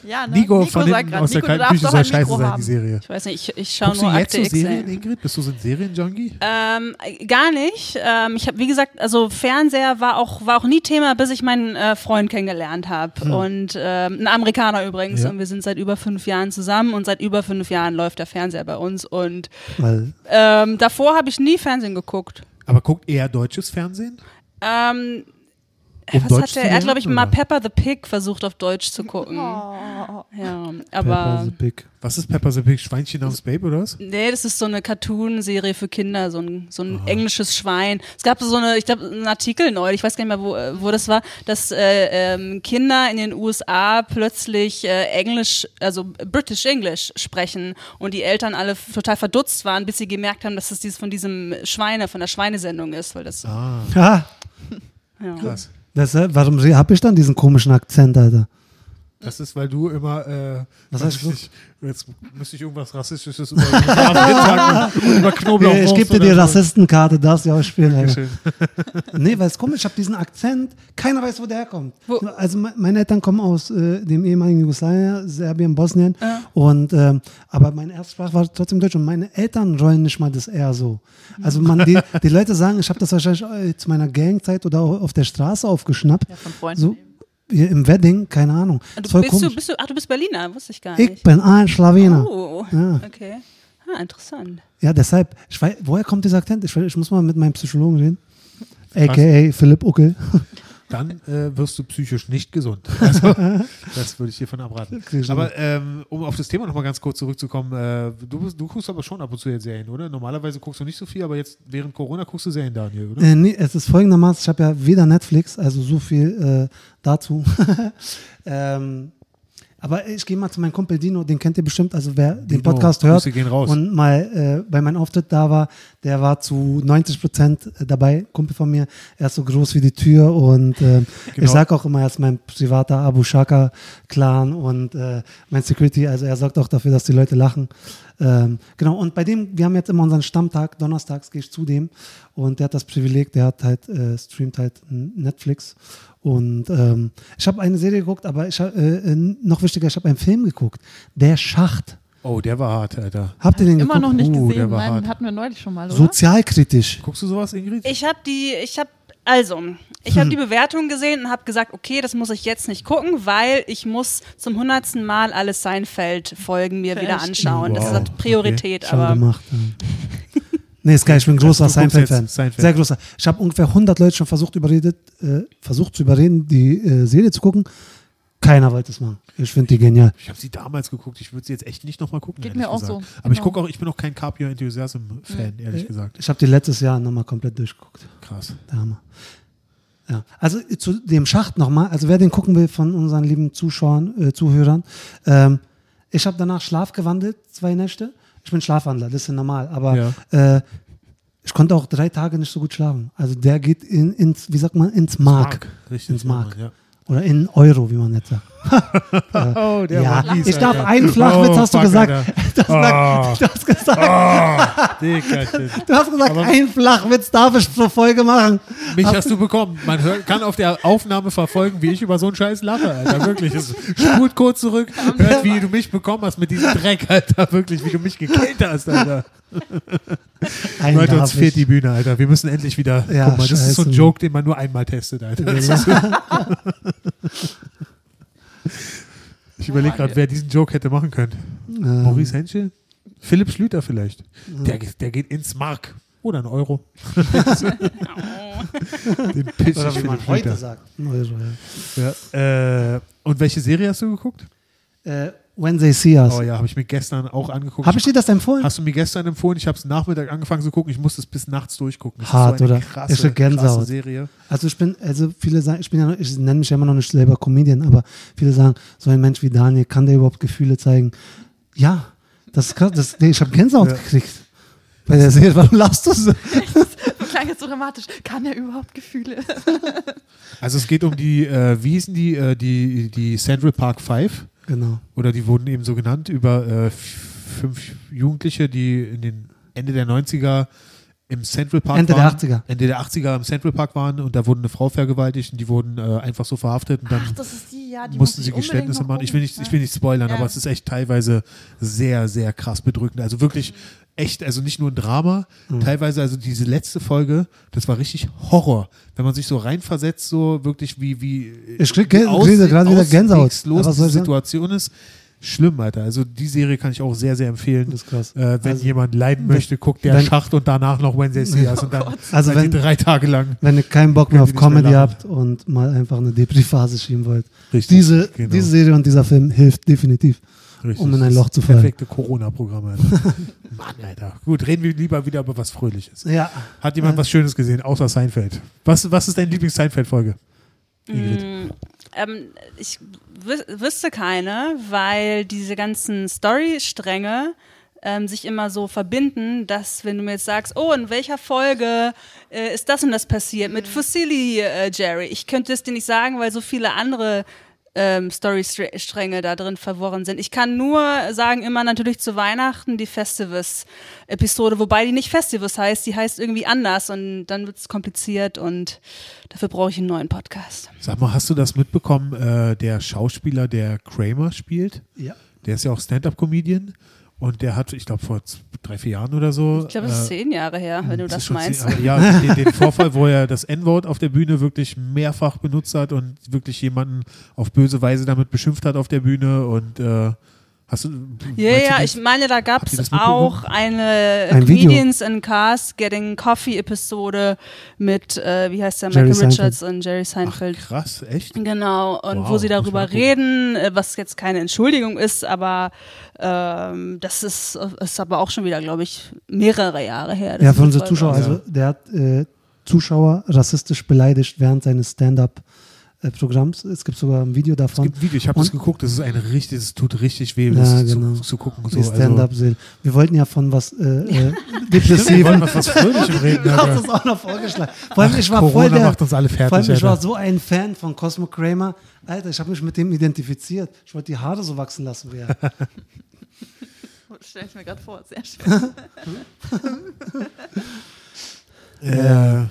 Ja, ne? Nico, von sagt hinten grad, aus der Nico, du kalten darfst Küche doch soll ein scheiße Mikro sein, die. Serie. Ich weiß nicht, ich, ich schaue Guckst du nur jetzt Akte so Serien. Ingrid? Bist du so ein Serienjunkie? Ähm, äh, gar nicht. Ähm, ich habe, wie gesagt, also Fernseher war auch, war auch nie Thema, bis ich meinen äh, Freund kennengelernt habe. Und ähm, ein Amerikaner übrigens. Ja. Und wir sind seit über fünf Jahren zusammen und seit über fünf Jahren läuft der Fernseher bei uns. Und ähm, davor habe ich nie Fernsehen geguckt. Aber guckt eher deutsches Fernsehen? Ähm, Äh, Was Deutsch hat der? Er hat, glaube ich, mal? Pepper the Pig versucht auf Deutsch zu gucken. Oh. Ja, Pepper aber the Pig. Was ist Pepper the Pig? Schweinchen namens Babe oder was? nee, das ist so eine Cartoon-Serie für Kinder, so ein, so ein englisches Schwein. Es gab so eine, ich glaube, einen Artikel neulich, ich weiß gar nicht mehr, wo, äh, wo das war, dass äh, ähm, Kinder in den USA plötzlich äh, Englisch, also British English sprechen und die Eltern alle total verdutzt waren, bis sie gemerkt haben, dass es dieses von diesem Schweine, von der Schweinesendung ist, weil das, Ah, Ja, <laughs> ja. krass. Das, äh, warum habe ich dann diesen komischen Akzent, Alter? Das ist, weil du immer, äh, Was heißt du? ich, jetzt müsste ich irgendwas Rassistisches über <laughs> und über Knoblauch ich gebe dir die Rassistenkarte, darfst du auch spielen. <laughs> Nee, weil es komisch, ich habe diesen Akzent, keiner weiß, wo der herkommt. Wo- Also me- meine Eltern kommen aus äh, dem ehemaligen Jugoslawien, Serbien, Bosnien. Ja. Und ähm, aber meine Erstsprache war trotzdem Deutsch und meine Eltern rollen nicht mal das R so. Also man, die, die Leute sagen, ich habe das wahrscheinlich äh, zu meiner Gangzeit oder auch auf der Straße aufgeschnappt. Ja, von Freunden. So im Wedding, keine Ahnung. Du, Ist voll bist, du, bist du, ach, du bist Berliner, wusste ich gar nicht. ich bin ein Schlawiner. Oh, Ja. okay. Ah, interessant. Ja, deshalb, ich weiß, woher kommt dieser Akzent? Ich, ich muss mal mit meinem Psychologen reden. AKA Philipp Uckel. <laughs> Dann äh, wirst du psychisch nicht gesund. <laughs> Also, das würde ich hiervon abraten. Krieg ich Aber ähm, um auf das Thema nochmal ganz kurz zurückzukommen, äh, du, du guckst aber schon ab und zu jetzt Serien, oder? Normalerweise guckst du nicht so viel, aber jetzt während Corona guckst du Serien, Daniel, oder? Äh, nee, es ist folgendermaßen, ich habe ja weder Netflix, also so viel äh, dazu. <laughs> ähm, aber ich gehe mal zu meinem Kumpel Dino, den kennt ihr bestimmt, also wer den Dino, Podcast hört gehen raus. und mal äh, bei meinem Auftritt da war, der war zu 90 Prozent dabei, Kumpel von mir. Er ist so groß wie die Tür und äh, Genau. ich sag auch immer, er ist mein privater Abu Shaka Clan und äh, mein Security, also er sorgt auch dafür, dass die Leute lachen. Ähm, genau, und bei dem, wir haben jetzt immer unseren Stammtag, donnerstags gehe ich zu dem und der hat das Privileg, der hat halt, äh, streamt halt Netflix und ähm, ich habe eine Serie geguckt, aber ich hab, äh, äh, noch wichtiger, ich habe einen Film geguckt, Der Schacht. Oh, der war hart, Alter. Habt ihr den Immer geguckt? noch nicht Uh, der gesehen. war Nein, hart. hatten wir neulich schon mal, oder? Sozialkritisch. Guckst du sowas, Ingrid? Ich habe die, ich habe, also, ich habe die Bewertung gesehen und habe gesagt, okay, das muss ich jetzt nicht gucken, weil ich muss zum hundertsten Mal alle Seinfeld-Folgen mir wieder Echt? anschauen. Das Wow, hat Priorität, Schon aber gemacht. Ja. Nee, ist geil, ich bin großer du guckst Seinfeld-Fan. Seinfeld. Sehr großer. Ich habe ungefähr 100 Leute schon versucht, überredet, äh, versucht zu überreden, die äh, Serie zu gucken. Keiner wollte es machen. Ich finde die genial. Ich habe sie damals geguckt, ich würde sie jetzt echt nicht nochmal gucken. Geht ehrlich mir auch gesagt. so. Aber ich Genau. gucke auch, ich bin auch kein Carpio Enthusiasm-Fan, ehrlich gesagt. Ich habe die letztes Jahr nochmal komplett durchgeguckt. Krass. Der Hammer. Ja. Also äh, zu dem Schacht nochmal, also wer den gucken will von unseren lieben Zuschauern, äh, Zuhörern, ähm, ich habe danach Schlaf gewandelt, zwei Nächte. Ich bin Schlafwandler, das ist ja normal, aber äh, ich konnte auch drei Tage nicht so gut schlafen. Also der geht in, ins, wie sagt man, ins Mark. Richtig. Ins Mark. Ja. Oder in Euro, wie man jetzt sagt. Oh, der ja, mies, ich darf einen Flachwitz, Oh, hast du gesagt. <laughs> Das lag, du hast gesagt, Oh, <laughs> du hast gesagt Aber- einen Flachwitz darf ich pro Folge machen. Mich hast du bekommen. Man hört, kann auf der Aufnahme verfolgen, wie ich über so einen Scheiß lache, Alter. Wirklich. Es spult kurz zurück, hört, wie du mich bekommen hast mit diesem Dreck, Alter. Wirklich, wie du mich gekillt hast, Alter. <laughs> Einen Leute, uns fehlt ich. die Bühne, Alter. Wir müssen endlich wieder. Ja, Guck mal, das ist so ein. Joke, den man nur einmal testet, Alter. Das so. Ich überlege gerade, wer diesen Joke hätte machen können. Ähm, Maurice Henschel? Philipp Schlüter vielleicht. Der, der geht ins Mark. Oder ein Euro. <laughs> <laughs> Den Pitch Oder ich wie man heute sagt. Euro, ja. Ja, äh, und welche Serie hast du geguckt? Äh, When They See Us. Oh ja, habe ich mir gestern auch angeguckt. Habe ich dir das empfohlen? Hast du mir gestern empfohlen? Ich habe es Nachmittag angefangen zu gucken. Ich musste es bis nachts durchgucken. Das Hart, ist so eine oder? Krasse, Ist eine Gänsehaut. krasse Serie. Also ich bin, also viele sagen, ich bin ja noch, ich nenne mich ja immer noch nicht selber Comedian, aber viele sagen, so ein Mensch wie Daniel, kann der überhaupt Gefühle zeigen? Ja, das ist krass, das, nee, ich habe Gänsehaut Ja. gekriegt. Bei der Serie, warum lachst du so? <laughs> Das klang jetzt so dramatisch. Kann er überhaupt Gefühle? Also es geht um die, äh, wie hießen die, äh, die, die Central Park Five? Genau. Oder die wurden eben so genannt, über äh, fünf Jugendliche, die in den Ende der 90er im Central Park Ende der waren. 80er. Ende der 80er im Central Park waren und da wurde eine Frau vergewaltigt und die wurden äh, einfach so verhaftet und dann Ach, das ist die, ja, die mussten muss sie Geständnisse machen. Ich will nicht, ich will nicht spoilern, Ja. aber es ist echt teilweise sehr, sehr krass bedrückend. Also wirklich echt, also nicht nur ein Drama, Mhm. teilweise also diese letzte Folge, das war richtig Horror. Wenn man sich so reinversetzt, so wirklich wie, wie Ich krieg wie aus- gerade wieder Gänsehaut. was die? Situation ist, schlimm, Alter. Also die Serie kann ich auch sehr, sehr empfehlen. Das ist krass. Äh, wenn Also, jemand leiden möchte, guckt der Schacht und danach noch Wednesday Sears und dann Also wenn, drei Tage lang. wenn ihr keinen Bock mehr auf mehr Comedy lachen. habt und mal einfach eine Depri-Phase schieben wollt, Richtig, diese, genau. diese Serie und dieser Film hilft definitiv. Richtig. um in ein Loch zu fallen. Perfekte Corona-Programm, Alter. <laughs> Mann, Alter. Gut, reden wir lieber wieder über was Fröhliches. Ja. Hat jemand Ja. was Schönes gesehen, außer Seinfeld? Was, was ist deine Lieblings-Seinfeld-Folge? Mm, ähm, ich wüs wüsste keine, weil diese ganzen Story-Stränge ähm, sich immer so verbinden, dass wenn du mir jetzt sagst, oh, in welcher Folge äh, ist das und das passiert mit Fossili, äh, Jerry, ich könnte es dir nicht sagen, weil so viele andere ähm, Story-Stränge da drin verworren sind. Ich kann nur sagen, immer natürlich zu Weihnachten die Festivus-Episode, wobei die nicht Festivus heißt, die heißt irgendwie anders und dann wird es kompliziert und dafür brauche ich einen neuen Podcast. Sag mal, hast du das mitbekommen, äh, der Schauspieler, der Kramer spielt? ja. Der ist ja auch Stand-Up-Comedian und der hat, ich glaube, vor drei, vier Jahren oder so. Ich glaube, das ist äh, zehn Jahre her, wenn du das schon meinst. zehn- ja, <laughs> den, den Vorfall, wo er das N-Wort auf der Bühne wirklich mehrfach benutzt hat und wirklich jemanden auf böse Weise damit beschimpft hat auf der Bühne und äh, hast du. Ja, du ja, das? ich meine, da gab es auch eine Ein Video. Comedians in Cars Getting Coffee Episode mit, äh, wie heißt der, Jerry Michael Seinfeld. Richards und Jerry Ach, Seinfeld. krass, echt? Genau, und Wow, wo sie darüber reden, äh, was jetzt keine Entschuldigung ist, aber ähm, das ist, ist aber auch schon wieder, glaube ich, mehrere Jahre her. Ja, für unsere Zuschauer, also der hat äh, Zuschauer rassistisch beleidigt während seines Stand-up-Programms. Es gibt sogar ein Video Es davon. gibt ein Video, ich habe Und- geguckt, das ist ein richtig, es tut richtig weh, Ja, das genau. zu, zu gucken. So. Also, Stand-up-Seele. Wir wollten ja von was äh, <laughs> äh, wir Depressiven. wollen was, was Fröhlichem <laughs> reden. Du hast das auch noch vorgeschlagen. Vor allem, ich war Corona voll der, macht uns alle vor fertig. allem, ich war so ein Fan von Cosmo Kramer. Alter, ich habe mich mit dem identifiziert. Ich wollte die Haare so wachsen lassen wie er. <laughs> Stell ich mir gerade vor, sehr schön. Äh,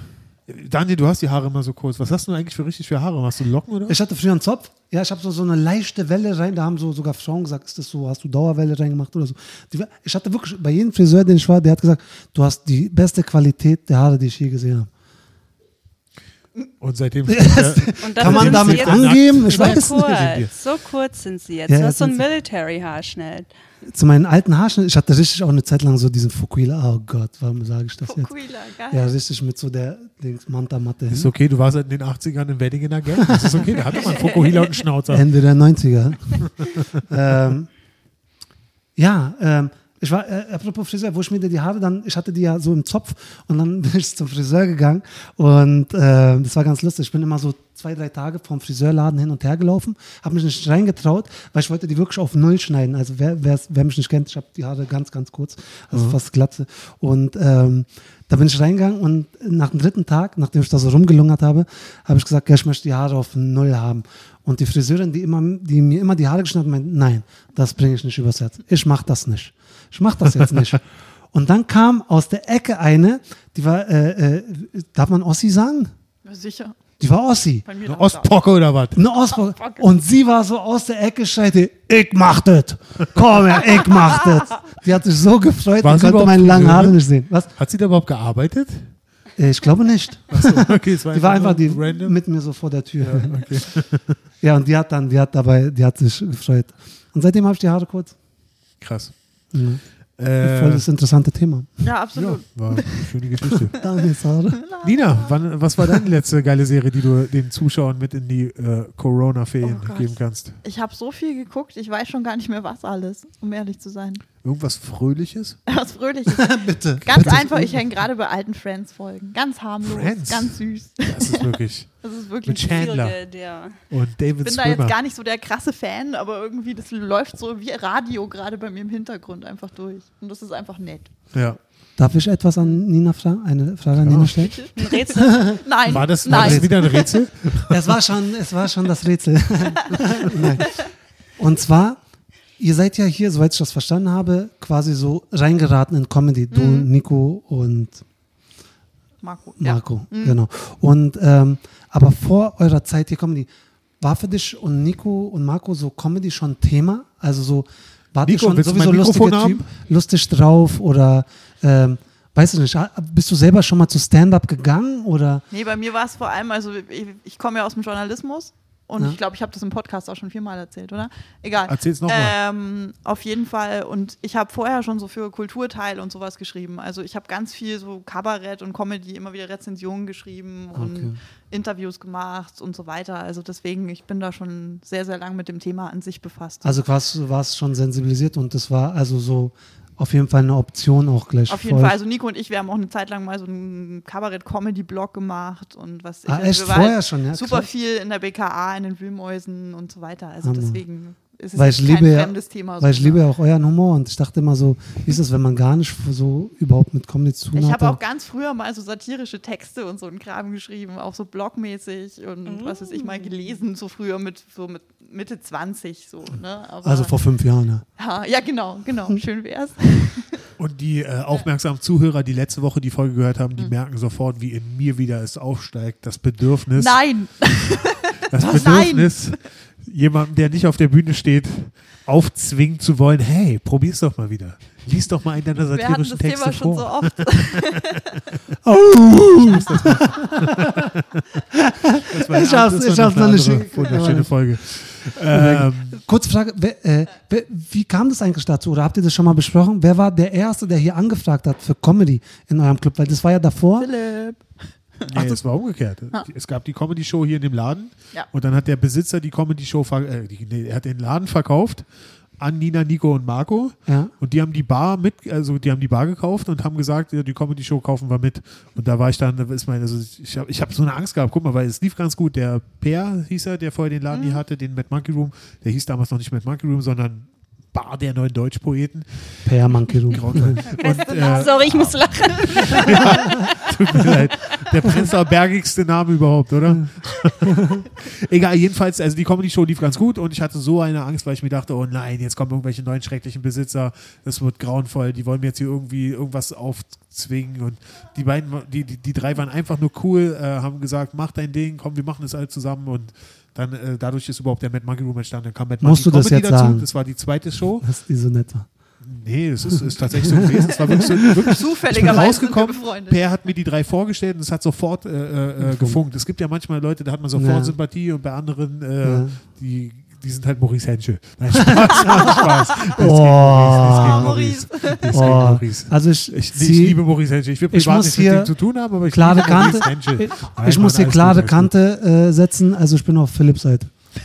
Daniel, du hast die Haare immer so kurz. Was hast du eigentlich für richtig für Haare? Hast du Locken oder? Ich hatte früher einen Zopf. Ja, ich habe so, so eine leichte Welle rein. Da haben so sogar Frauen gesagt, ist das so, hast du Dauerwelle reingemacht oder so. Die, ich hatte wirklich, bei jedem Friseur, den ich war, der hat gesagt, du hast die beste Qualität der Haare, die ich je gesehen habe. Und seitdem. <laughs> Und Kann man sind damit angeben? Ich So weiß es nicht. kurz, so kurz sind sie jetzt. Ja, du ja, hast so ein. Military-Haarschnitt. Zu meinen alten Haarschnitt, ich hatte richtig auch eine Zeit lang so diesen Fukuhila, oh Gott, warum sage ich das jetzt? Fukuila, geil. Ja, richtig mit so der Dings, Manta-Matte. Ist okay, du warst in den 80ern in Wedding in der Gang. Das ist okay, da hatte man Fokuhila und einen Schnauzer. Ende der 90er. <laughs> ähm, ja, ähm, ich war, äh, apropos Friseur, wo ich mir die Haare dann, ich hatte die ja so im Zopf und dann <laughs> bin ich zum Friseur gegangen und äh, das war ganz lustig. Ich bin immer so zwei, drei Tage vom Friseurladen hin und her gelaufen, habe mich nicht reingetraut, weil ich wollte die wirklich auf Null schneiden. Also wer, wer mich nicht kennt, ich habe die Haare ganz, ganz kurz, also fast glatze. Und ähm, da bin ich reingegangen und nach dem dritten Tag, nachdem ich da so rumgelungert habe, habe ich gesagt, ja, ich möchte die Haare auf Null haben. Und die Friseurin, die, immer, die mir immer die Haare geschnitten hat, meint, nein, das bringe ich nicht übers Herz. Ich mache das nicht. Ich mache das jetzt nicht. <laughs> Und dann kam aus der Ecke eine, die war, äh, äh, darf man Ossi sagen? Ja, sicher. Die war Ossi. Bei mir Eine Ostpocke oder was? Eine Ostblock. Und sie war so aus der Ecke, schreite, ich mach das. Komm her, ich mach das. Die hat sich so gefreut, War ich sie konnte überhaupt meine langen Haare nicht sehen. Was? Hat sie da überhaupt gearbeitet? Äh, Ich glaube nicht. Achso, okay, es war Die war einfach die random. mit mir so vor der Tür. Ja, Okay. <laughs> und die hat dann, die hat dabei, die hat sich gefreut. Und seitdem habe ich die Haare kurz. Krass. Ja. Äh, Voll das interessante Thema. Ja, ja, absolut. war eine schöne Geschichte. <laughs> Daniels Haare. Nina, wann, was war deine letzte geile Serie, die du den Zuschauern mit in die äh, Corona-Ferien Oh geben kannst? Ich habe so viel geguckt, ich weiß schon gar nicht mehr was alles, um ehrlich zu sein. Irgendwas Fröhliches? <laughs> Was Fröhliches. <laughs> Bitte. Ganz Bitte. einfach, ich hänge gerade bei alten Friends-Folgen. Ganz harmlos, Friends? ganz süß. Das ist wirklich. <laughs> Das ist Mit wirklich. Chandler Feel good, ja. und David Ich bin da jetzt gar nicht so der krasse Fan, aber irgendwie, das läuft so wie Radio gerade bei mir im Hintergrund einfach durch. Und das ist einfach nett. Ja. Darf ich etwas an Nina fragen? Eine Frage an Nina stellen? Ein Rätsel. Nein, War das, war nein. das wieder ein Rätsel? Es war schon, es war schon das Rätsel. Nein. Und zwar, ihr seid ja hier, soweit ich das verstanden habe, quasi so reingeraten in Comedy. Du, Nico und Marco. Ja. Marco, genau. Und ähm, aber vor eurer Zeit hier Comedy, war für dich und Nico und Marco so Comedy schon Thema? Also so, wart Nico, ihr schon sowieso lustiger Typ, lustig drauf oder ähm, weißt du nicht, ah, bist du selber schon mal zu Stand-up gegangen oder? Nee, bei mir war es vor allem, also ich, ich komme ja aus dem Journalismus Und Ja. ich glaube, ich habe das im Podcast auch schon viermal erzählt, oder? Egal. Erzähl's noch mal. Ähm, auf jeden Fall. Und ich habe vorher schon so für Kulturteil und sowas geschrieben. Also ich habe ganz viel so Kabarett und Comedy, immer wieder Rezensionen geschrieben und Okay. Interviews gemacht und so weiter. Also deswegen, ich bin da schon sehr, sehr lang mit dem Thema an sich befasst. Also warst du warst schon sensibilisiert und das war also so auf jeden Fall eine Option auch gleich. Auf jeden. Fall. Also Nico und ich, wir haben auch eine Zeit lang mal so einen Kabarett-Comedy-Blog gemacht und was Ah, ich. echt? wir waren Vorher schon, ja, Super krass. viel in der BKA, in den Wühlmäusen und so weiter. Also Hammer. deswegen ist es Weil ich kein liebe ja- fremdes Thema. Weil ich sozusagen. liebe ja auch euren Humor und ich dachte immer so, wie ist es, wenn man gar nicht so überhaupt mit Comedy zu tun Ich habe auch ganz früher mal so satirische Texte und so einen Kram geschrieben, auch so blogmäßig und was weiß ich mal gelesen, so früher mit so mit Mitte 20 so. Ne? Aber, Also vor fünf Jahren, ja. ja, ja, genau, genau. <laughs> Schön wär's. Und die äh, <laughs> aufmerksamen Zuhörer, die letzte Woche die Folge gehört haben, die merken sofort, wie in mir wieder es aufsteigt, das Bedürfnis, Nein, das? <laughs> Bedürfnis, jemanden, der nicht auf der Bühne steht, aufzwingen zu wollen, hey, probier's doch mal wieder. Lies doch mal einen deiner wir hatten satirischen das Texte Thema schon vor. so oft. <laughs> Das war, Ich hab's- das ich hab's noch eine nicht wunderschöne Folge. Ähm, Kurze Frage, wer, äh, wer, wie kam das eigentlich dazu? Oder habt ihr das schon mal besprochen? Wer war der Erste, der hier angefragt hat für Comedy in eurem Club? Weil das war ja davor. Philipp. Nee, es war umgekehrt. Es gab die Comedy-Show hier in dem Laden Ja. und dann hat der Besitzer die Comedy-Show, äh, nee, er hat den Laden verkauft an Nina, Nico und Marco. Ja. Und die haben die Bar mit, also die haben die Bar gekauft und haben gesagt, ja, die Comedy Show kaufen wir mit. Und da war ich dann, da ist mein, also ich habe ich hab so eine Angst gehabt, guck mal, weil es lief ganz gut. Der Per hieß er, der vorher den Laden Mhm. hier hatte, den Mad Monkey Room, der hieß damals noch nicht Mad Monkey Room, sondern Bar der neuen Deutschpoeten. Per. <laughs> Und äh, Sorry, ich muss lachen. <laughs> tut mir leid. Der Prenzlauer bergigste Name überhaupt, oder? <laughs> Egal, jedenfalls, also die Comedy-Show lief ganz gut und ich hatte so eine Angst, weil ich mir dachte, oh nein, jetzt kommen irgendwelche neuen schrecklichen Besitzer, das wird grauenvoll, die wollen mir jetzt hier irgendwie irgendwas aufzwingen und die beiden, die, die, die drei waren einfach nur cool, äh, haben gesagt, mach dein Ding, komm, wir machen das alle zusammen und dann, äh, dadurch ist überhaupt der Mad Monkey Room entstanden, dann kam Mad Musst Monkey du das Comedy jetzt dazu, sagen? das war die zweite Show. Dass die so nett war. Nee, es ist, ist tatsächlich so gewesen, es war wirklich so, wirklich <laughs> ich bin Zufälligerweise rausgekommen. Per hat mir die drei vorgestellt und es hat sofort äh, äh, gefunkt. Es gibt ja manchmal Leute, da hat man sofort Ja. Sympathie und bei anderen, äh, Ja. die, die sind halt Maurice Henschel. <laughs> Nein, Spaß, Spaß, <laughs> Oh. Maurice, gegen Maurice. Nichts Oh. Maurice. Also ich, Ich, ich liebe Maurice Henschel. Ich will Ich privat muss nichts mit hier ihm zu tun haben, aber ich klare liebe Maurice Kante- Henschel. ich- Nein, ich muss hier klare. Kante äh, setzen, also ich bin auf Philipps Seite. <laughs>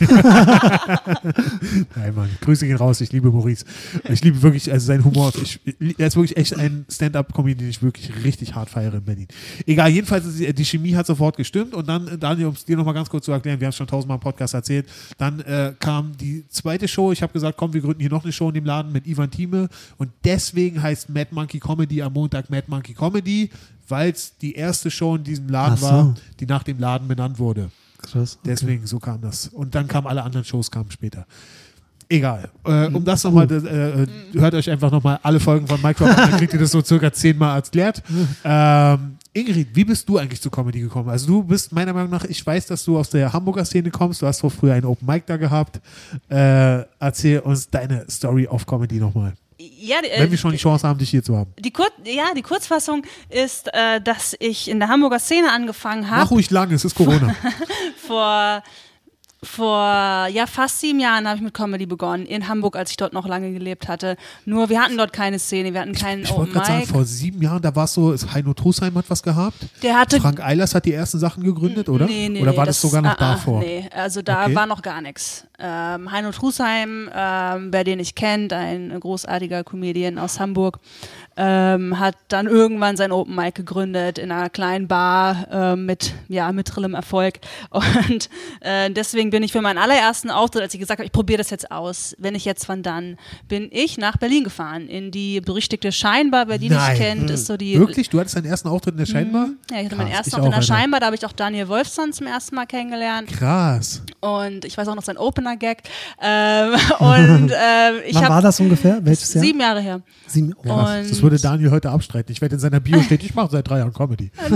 Nein, Mann. Grüße gehen raus. Ich liebe Maurice. Ich liebe wirklich, also sein Humor. Ich, er ist wirklich echt ein Stand-up-Comedian, den ich wirklich richtig hart feiere in Berlin. Egal, jedenfalls, die, Chemie hat sofort gestimmt. Und dann, äh, Daniel, um es dir nochmal ganz kurz zu erklären, wir haben es schon tausendmal im Podcast erzählt, dann äh, kam die zweite Show. Ich habe gesagt, komm, wir gründen hier noch eine Show in dem Laden mit Ivan Thieme. Und deswegen heißt Mad Monkey Comedy am Montag Mad Monkey Comedy, weil es die erste Show in diesem Laden so. war, die nach dem Laden benannt wurde. Krass. Deswegen, so kam das. Und dann kamen alle anderen Shows kamen später. Egal. Äh, um das nochmal, äh, äh, hört euch einfach nochmal alle Folgen von Mike Rock an, dann kriegt ihr das so circa zehnmal erklärt. <laughs> Ähm, Ingrid, wie bist du eigentlich zu Comedy gekommen? Also du bist meiner Meinung nach, ich weiß, dass du aus der Hamburger Szene kommst, du hast vor früher einen Open Mic da gehabt. Äh, erzähl uns deine Story auf Comedy nochmal. Ja, äh, Wenn wir schon die Chance haben, dich hier zu haben. die, Kur ja, die Kurzfassung ist, äh, dass ich in der Hamburger Szene angefangen Mach habe. ruhig lang, es ist Corona. <laughs> Vor, vor ja, fast sieben Jahren habe ich mit Comedy begonnen, in Hamburg, als ich dort noch lange gelebt hatte. Nur wir hatten dort keine Szene, wir hatten keinen Ich Open wollte gerade sagen, vor sieben Jahren, da war es so, Heino Trusheim hat was gehabt. Der hatte Frank Eilers hat die ersten Sachen gegründet, oder? Nee, nee, oder nee, war das, sogar noch ah, ah, davor? Nee, also da Okay. war noch gar nichts. Ähm, Heino Trusheim, ähm, wer den nicht kennt, ein großartiger Comedian aus Hamburg, ähm, hat dann irgendwann sein Open Mic gegründet in einer kleinen Bar ähm, mit ja mittlem Erfolg <laughs> und äh, deswegen bin ich für meinen allerersten Auftritt, als ich gesagt habe, ich probiere das jetzt aus, wenn ich jetzt wann dann, bin ich nach Berlin gefahren in die berüchtigte Scheinbar, wer die Nein. nicht kennt, ist so die Wirklich? Du hattest deinen ersten Auftritt in der Scheinbar? ja, ich hatte meinen Krass, ersten ich Auftritt in der. Scheinbar, da habe ich auch Daniel Wolfson zum ersten Mal kennengelernt. Krass. Und ich weiß auch noch sein Opener-Gag. Ähm, <laughs> und <laughs> ähm, ich Wann war habe das ungefähr? Welches Jahr? sieben Jahre her. Sieben oh. Und- würde Daniel heute abstreiten. Ich werde in seiner Bio <laughs> steht, ich mache seit drei Jahren Comedy. <laughs>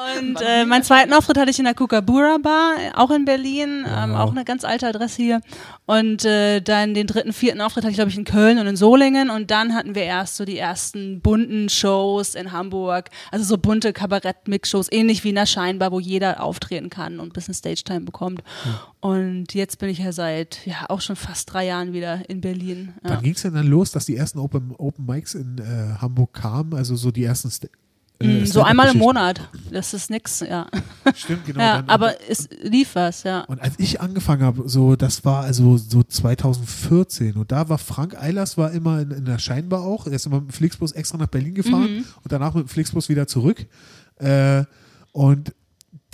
Und äh, meinen zweiten Auftritt hatte ich in der Kookaburra Bar, auch in Berlin, ähm, auch eine ganz alte Adresse hier. Und äh, dann den dritten, vierten Auftritt hatte ich, glaube ich, in Köln und in Solingen. Und dann hatten wir erst so die ersten bunten Shows in Hamburg. Also so bunte Kabarett-Mix-Shows, ähnlich wie in der Scheinbar, wo jeder auftreten kann und ein bisschen Stage-Time bekommt. Und jetzt bin ich ja seit ja auch schon fast drei Jahren wieder in Berlin. Ja. Wann ging es denn dann los, dass die ersten Open, Open Mics in äh, Hamburg kamen? Also so die ersten St äh, Mm, so einmal im? Monat. Das ist nix, ja. Stimmt, genau. ja dann- aber es lief was, ja. Und als ich angefangen habe, so, das war also so 2014 und da war Frank Eilers war immer in, in der Scheinbar auch, er ist immer mit dem Flixbus extra nach Berlin gefahren Mhm. und danach mit dem Flixbus wieder zurück. Äh, und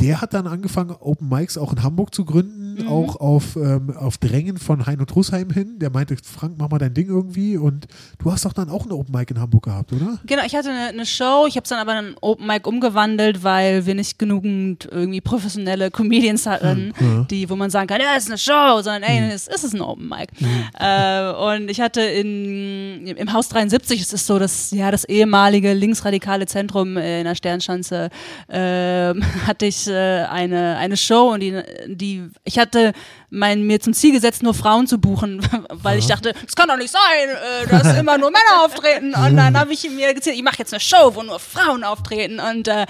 der hat dann angefangen, Open Mics auch in Hamburg zu gründen, Mhm. auch auf, ähm, auf Drängen von Heino Trussheim hin. Der meinte, Frank, mach mal dein Ding irgendwie. Und du hast doch dann auch eine Open Mic in Hamburg gehabt, oder? Genau, ich hatte eine, eine Show, ich habe es dann aber in Open Mic umgewandelt, weil wir nicht genügend irgendwie professionelle Comedians hatten, die, wo man sagen kann, ja, es ist eine Show, sondern ey, es ist es ein Open Mic. Äh, und ich hatte in, im Haus 73, es ist so das, ja, das ehemalige linksradikale Zentrum in der Sternschanze, äh, <laughs> hatte ich äh, eine, eine Show und die, die, ich hatte mein, mir zum Ziel gesetzt, nur Frauen zu buchen, <laughs> weil ich dachte, es kann doch nicht sein, äh, dass <laughs> immer nur Männer auftreten. Und dann habe ich mir gezielt, ich mache jetzt eine Show, wo nur Frauen auftreten. Und äh,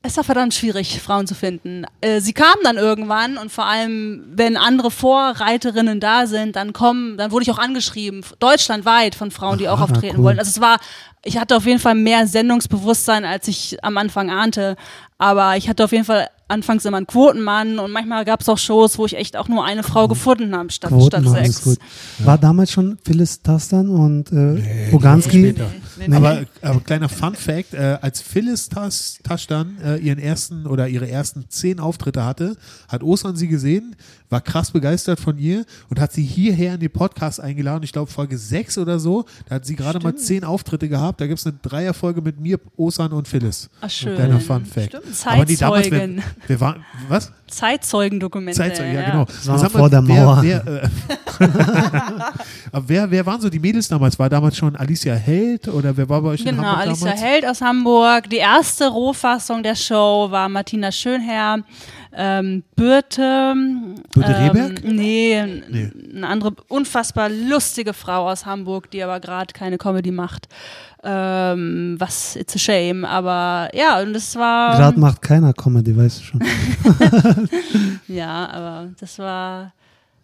es war verdammt schwierig, Frauen zu finden. Äh, sie kamen dann irgendwann und vor allem, wenn andere Vorreiterinnen da sind, dann kommen, dann wurde ich auch angeschrieben, deutschlandweit von Frauen, die auch Aha, auftreten cool. wollen. Also es war, ich hatte auf jeden Fall mehr Sendungsbewusstsein, als ich am Anfang ahnte. Aber ich hatte auf jeden Fall anfangs immer einen Quotenmann und manchmal gab es auch Shows, wo ich echt auch nur eine Frau gefunden habe, statt, statt Quotenmann sechs. ist gut. War damals schon Phyllis Tastan und äh, Boganski? Später. Nee, nee. Aber, aber kleiner Fun Fact, äh, als Phyllis Tas- Taschdan äh, ihren ersten oder ihre ersten zehn Auftritte hatte, hat Osan sie gesehen, war krass begeistert von ihr und hat sie hierher in den Podcast eingeladen. Ich glaube Folge sechs oder so. Da hat sie gerade mal zehn Auftritte gehabt. Da gibt es eine Dreierfolge mit mir, Osan und Phyllis. Ach, schön. Kleiner Fun Fact. Stimmt. Aber die damals, wir, Zeitzeugen. wir waren, was? Zeitzeugendokumente. Zeitzeugen, ja, genau. war Sag vor der Mauer. Wer, wer, äh, <laughs> aber wer, wer waren so die Mädels damals? War damals schon Alicia Held oder wer war bei euch in Genau, Hamburg Alicia damals? Held aus Hamburg. Die erste Rohfassung der Show war Martina Schönherr, ähm, Birte. Birte ähm, Rehberg? Nee, Nee. eine andere unfassbar lustige Frau aus Hamburg, die aber gerade keine Comedy macht. Ähm, was, it's a shame. Aber ja, und das war. Gerade macht keiner Comedy, weißt du schon. <laughs> Ja, aber das war.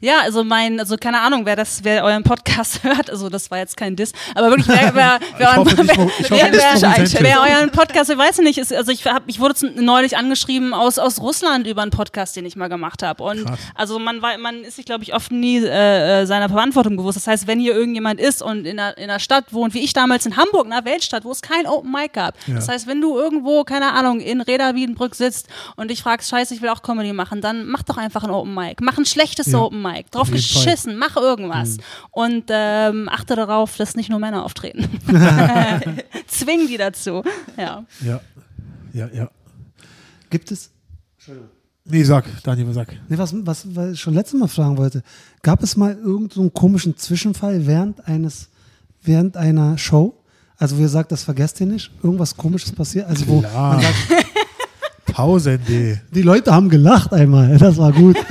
Ja, also mein, also keine Ahnung, wer das, wer euren Podcast <laughs> hört, also das war jetzt kein Diss, aber wirklich, wer, wer, <laughs> wer, hoffe euren, hoffe wer, wer, wer, euren Podcast, ich weiß nicht, ist, also ich hab, ich wurde neulich angeschrieben aus, aus Russland über einen Podcast, den ich mal gemacht habe und Krass. also man war, man ist sich glaube ich oft nie äh, äh, seiner Verantwortung bewusst. Das heißt, wenn hier irgendjemand ist und in einer, in einer Stadt wohnt, wie ich damals in Hamburg, einer Weltstadt, wo es kein Open Mic gab. Ja. Das heißt, wenn du irgendwo, keine Ahnung, in Reda Wiedenbrück sitzt und dich fragst, scheiße, ich will auch Comedy machen, dann mach doch einfach ein Open Mic. Mach ein schlechtes Ja, Open Mic. Drauf auf jeden Fall. geschissen, mach irgendwas. Und ähm, achte darauf, dass nicht nur Männer auftreten. <laughs> <laughs> Zwing die dazu. Ja. Ja, ja, ja. Gibt es, Nee, sag, Daniel, sag. nee, was, was, was ich schon letztes Mal fragen wollte, gab es mal irgendeinen so einen komischen Zwischenfall während eines, während einer Show? Also wo ihr sagt, das vergesst ihr nicht? Irgendwas komisches passiert? Also wo Klar. man sagt, <laughs> Tausende. die Leute haben gelacht einmal, das war gut. <laughs>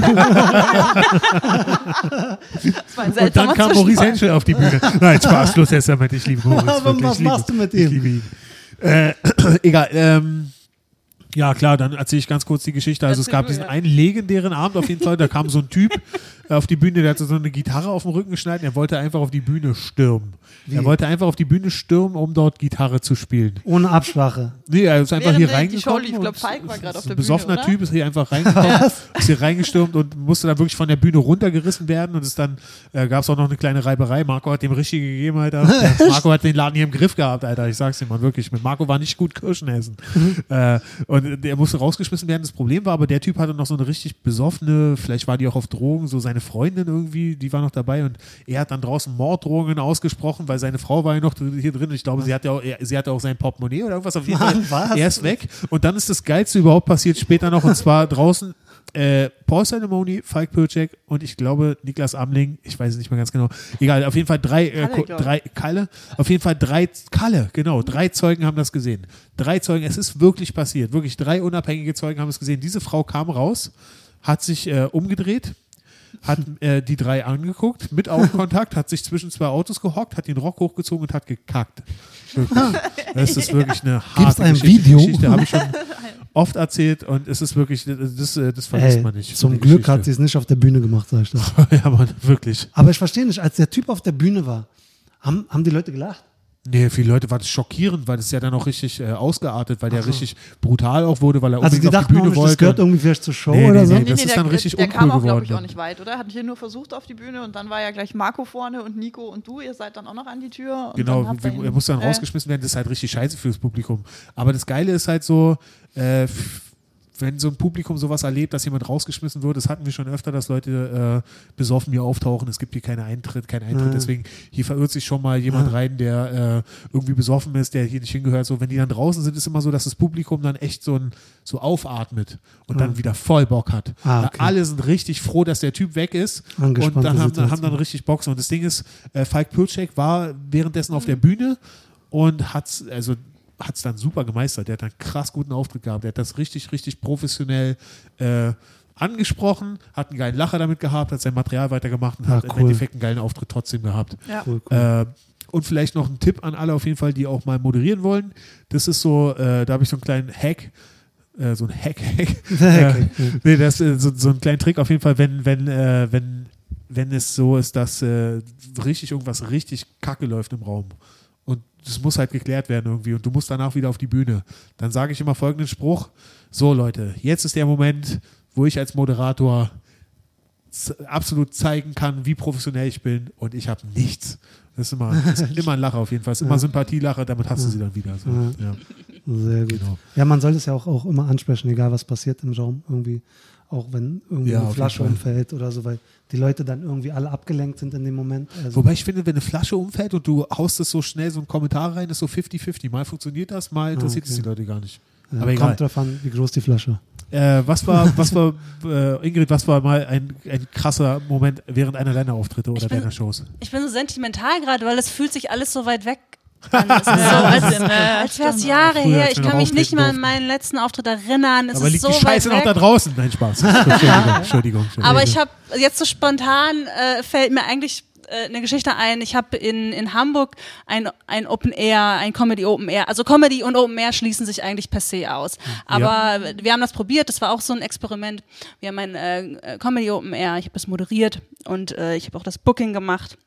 Das war ein Und dann kam Maurice Zwischenfall. Henschel auf die Bühne. Nein, Spaß, Schluss jetzt damit. Ich liebe Maurice. Aber wirklich, was ich liebe machst du mit Ich ihm? liebe ihn. Äh, <clears throat> egal. Ähm, ja, klar, dann erzähle ich ganz kurz die Geschichte. Also es gab du, diesen ja. einen legendären Abend auf jeden Fall. Da kam so ein Typ auf die Bühne, der hatte so eine Gitarre auf dem Rücken geschnallt. Er wollte einfach auf die Bühne stürmen. Wie? Er wollte einfach auf die Bühne stürmen, um dort Gitarre zu spielen. Ohne Absprache. Nee, er ist einfach Während hier reingekommen. ich glaub, und Falk war gerade auf der ein besoffener Bühne, oder? Typ ist hier einfach reingekommen, ist hier reingestürmt und musste dann wirklich von der Bühne runtergerissen werden. Und es dann äh, gab es auch noch eine kleine Reiberei. Marco hat dem richtig gegeben, Alter. <laughs> Marco hat den Laden hier im Griff gehabt, Alter. Ich sag's dir mal wirklich. Mit Marco war nicht gut Kirschen essen. <laughs> äh, und er musste rausgeschmissen werden. Das Problem war aber, der Typ hatte noch so eine richtig besoffene, vielleicht war die auch auf Drogen, so seine Freundin irgendwie, die war noch dabei und er hat dann draußen Morddrohungen ausgesprochen, weil seine Frau war ja noch hier drin. Ich glaube, sie hatte auch, er, sie hatte auch sein Portemonnaie oder irgendwas auf jeden Fall. Mann, was? Er ist weg. Und dann ist das Geilste überhaupt passiert später noch und zwar draußen äh, Paul Ceremony, Falk Pircek und ich glaube Niklas Amling, ich weiß es nicht mehr ganz genau. Egal, auf jeden Fall drei, äh, Kalle, drei Kalle, auf jeden Fall drei, Kalle, genau, drei Zeugen haben das gesehen. Drei Zeugen, es ist wirklich passiert, wirklich drei unabhängige Zeugen haben es gesehen. Diese Frau kam raus, hat sich äh, umgedreht, hat äh, die drei angeguckt, mit Augenkontakt, hat sich zwischen zwei Autos gehockt, hat den Rock hochgezogen und hat gekackt. Wirklich. <laughs> Das ist wirklich eine harte Gibt's ein Geschichte. Video? Geschichte habe ich schon <laughs> oft erzählt und es ist wirklich, das, äh, das vergisst Ey, man nicht. zum Glück hat sie es nicht auf der Bühne gemacht, sag ich das. <laughs> ja, Mann, wirklich. Aber ich verstehe nicht, als der Typ auf der Bühne war, haben, haben die Leute gelacht? Nee, viele Leute war das schockierend, weil das ja dann auch richtig äh, ausgeartet, weil der richtig brutal auch wurde, weil er Also unbedingt auf die Bühne das wollte. gehört irgendwie vielleicht zur Show Nee, oder nee, so? nee. Das ist dann richtig der uncool kam auch, glaube ich, auch nicht weit, oder? Hat hier nur versucht auf die Bühne und dann war ja gleich Marco vorne und Nico und du, ihr seid dann auch noch an die Tür. Und Genau, wie- ihn- er muss dann äh, rausgeschmissen werden, das ist halt richtig scheiße fürs Publikum. Aber das Geile ist halt so, äh, wenn so ein Publikum sowas erlebt, dass jemand rausgeschmissen wird, das hatten wir schon öfter, dass Leute äh, besoffen hier auftauchen, es gibt hier keinen Eintritt, keinen Eintritt, Ja. deswegen hier verirrt sich schon mal jemand Ja. rein, der äh, irgendwie besoffen ist, der hier nicht hingehört. So, wenn die dann draußen sind, ist immer so, dass das Publikum dann echt so, ein, so aufatmet und dann Ja. wieder voll Bock hat. Ah, okay. Alle sind richtig froh, dass der Typ weg ist und dann haben, haben dann richtig Bock. Und das Ding ist, äh, Falk Pilczek war währenddessen auf der Bühne und hat also hat's dann super gemeistert. Der hat einen krass guten Auftritt gehabt. Der hat das richtig, richtig professionell äh, angesprochen, hat einen geilen Lacher damit gehabt, hat sein Material weitergemacht und Ah, hat im cool. Endeffekt einen geilen Auftritt trotzdem gehabt. Ja. Cool, cool. Äh, und vielleicht noch ein Tipp an alle auf jeden Fall, die auch mal moderieren wollen. Das ist so, äh, da habe ich so einen kleinen Hack, äh, so ein Hack-Hack. Okay, <laughs> äh, <laughs> nee, das ist so, so ein kleiner Trick auf jeden Fall, wenn, wenn, äh, wenn, wenn es so ist, dass äh, richtig irgendwas richtig kacke läuft im Raum. Das muss halt geklärt werden irgendwie und du musst danach wieder auf die Bühne. Dann sage ich immer folgenden Spruch: So, Leute, jetzt ist der Moment, wo ich als Moderator absolut zeigen kann, wie professionell ich bin und ich habe nichts. Das ist immer, <laughs> das ist immer ein Lacher auf jeden Fall. Das ist immer Ja. Sympathielacher, damit hast du sie dann wieder. So. Ja. Ja, Sehr gut. genau. Ja, man soll es ja auch, auch immer ansprechen, egal was passiert im Raum. Irgendwie, auch wenn irgendwie Ja, eine Flasche umfällt oder so, weil die Leute dann irgendwie alle abgelenkt sind in dem Moment. Also, Wobei ich finde, wenn eine Flasche umfällt und du haust es so schnell so einen Kommentar rein, ist so 50-50. Mal funktioniert das, mal interessiert es okay. die Leute gar nicht. ja, aber egal. kommt drauf an, wie groß die Flasche. Äh, was war, <laughs> was war, äh, Ingrid, was war mal ein, ein krasser Moment während einer deiner Auftritte oder bin- deiner Shows? Ich bin so sentimental gerade, weil es fühlt sich alles so weit weg an. Es ist so, als, als wäre es Jahre Früher, her. Ich kann mich nicht mal an meinen letzten Auftritt erinnern. Es Aber ist liegt so die Scheiße noch da draußen? Nein, Spaß. <laughs> Entschuldigung, Entschuldigung. Entschuldigung. Aber ich habe jetzt so spontan äh, fällt mir eigentlich äh, eine Geschichte ein. Ich habe in, in Hamburg ein, ein Open Air, ein Comedy Open Air. Also Comedy und Open Air schließen sich eigentlich per se aus. Aber wir haben das probiert. Das war auch so ein Experiment. Wir haben ein äh, Comedy Open Air. Ich habe das moderiert und äh, ich habe auch das Booking gemacht.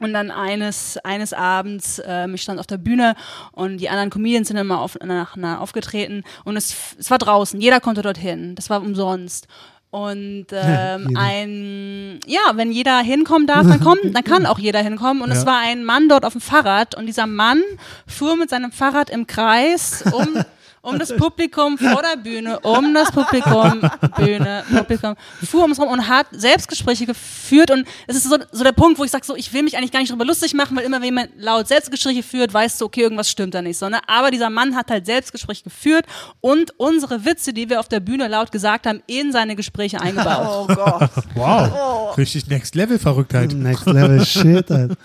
Und dann eines, eines Abends, ähm, ich stand auf der Bühne und die anderen Comedians sind immer auf, nacheinander aufgetreten und es, es war draußen, jeder konnte dorthin, das war umsonst. Und <laughs> ähm, jeder. ein, ja, wenn jeder hinkommen darf, dann kommt, dann kann <laughs> auch jeder hinkommen. Und es Ja. war ein Mann dort auf dem Fahrrad und dieser Mann fuhr mit seinem Fahrrad im Kreis um, <laughs> um das Publikum vor der Bühne, um das Publikum, Bühne, Publikum, fuhr ums rum und hat Selbstgespräche geführt. Und es ist so, so der Punkt, wo ich sage, so, ich will mich eigentlich gar nicht darüber lustig machen, weil immer wenn jemand laut Selbstgespräche führt, weißt du, okay, irgendwas stimmt da nicht. So, ne? Aber dieser Mann hat halt Selbstgespräche geführt und unsere Witze, die wir auf der Bühne laut gesagt haben, in seine Gespräche eingebaut. <laughs> Oh Gott. Wow, richtig Next Level Verrücktheit. Next Level Shit, Alter.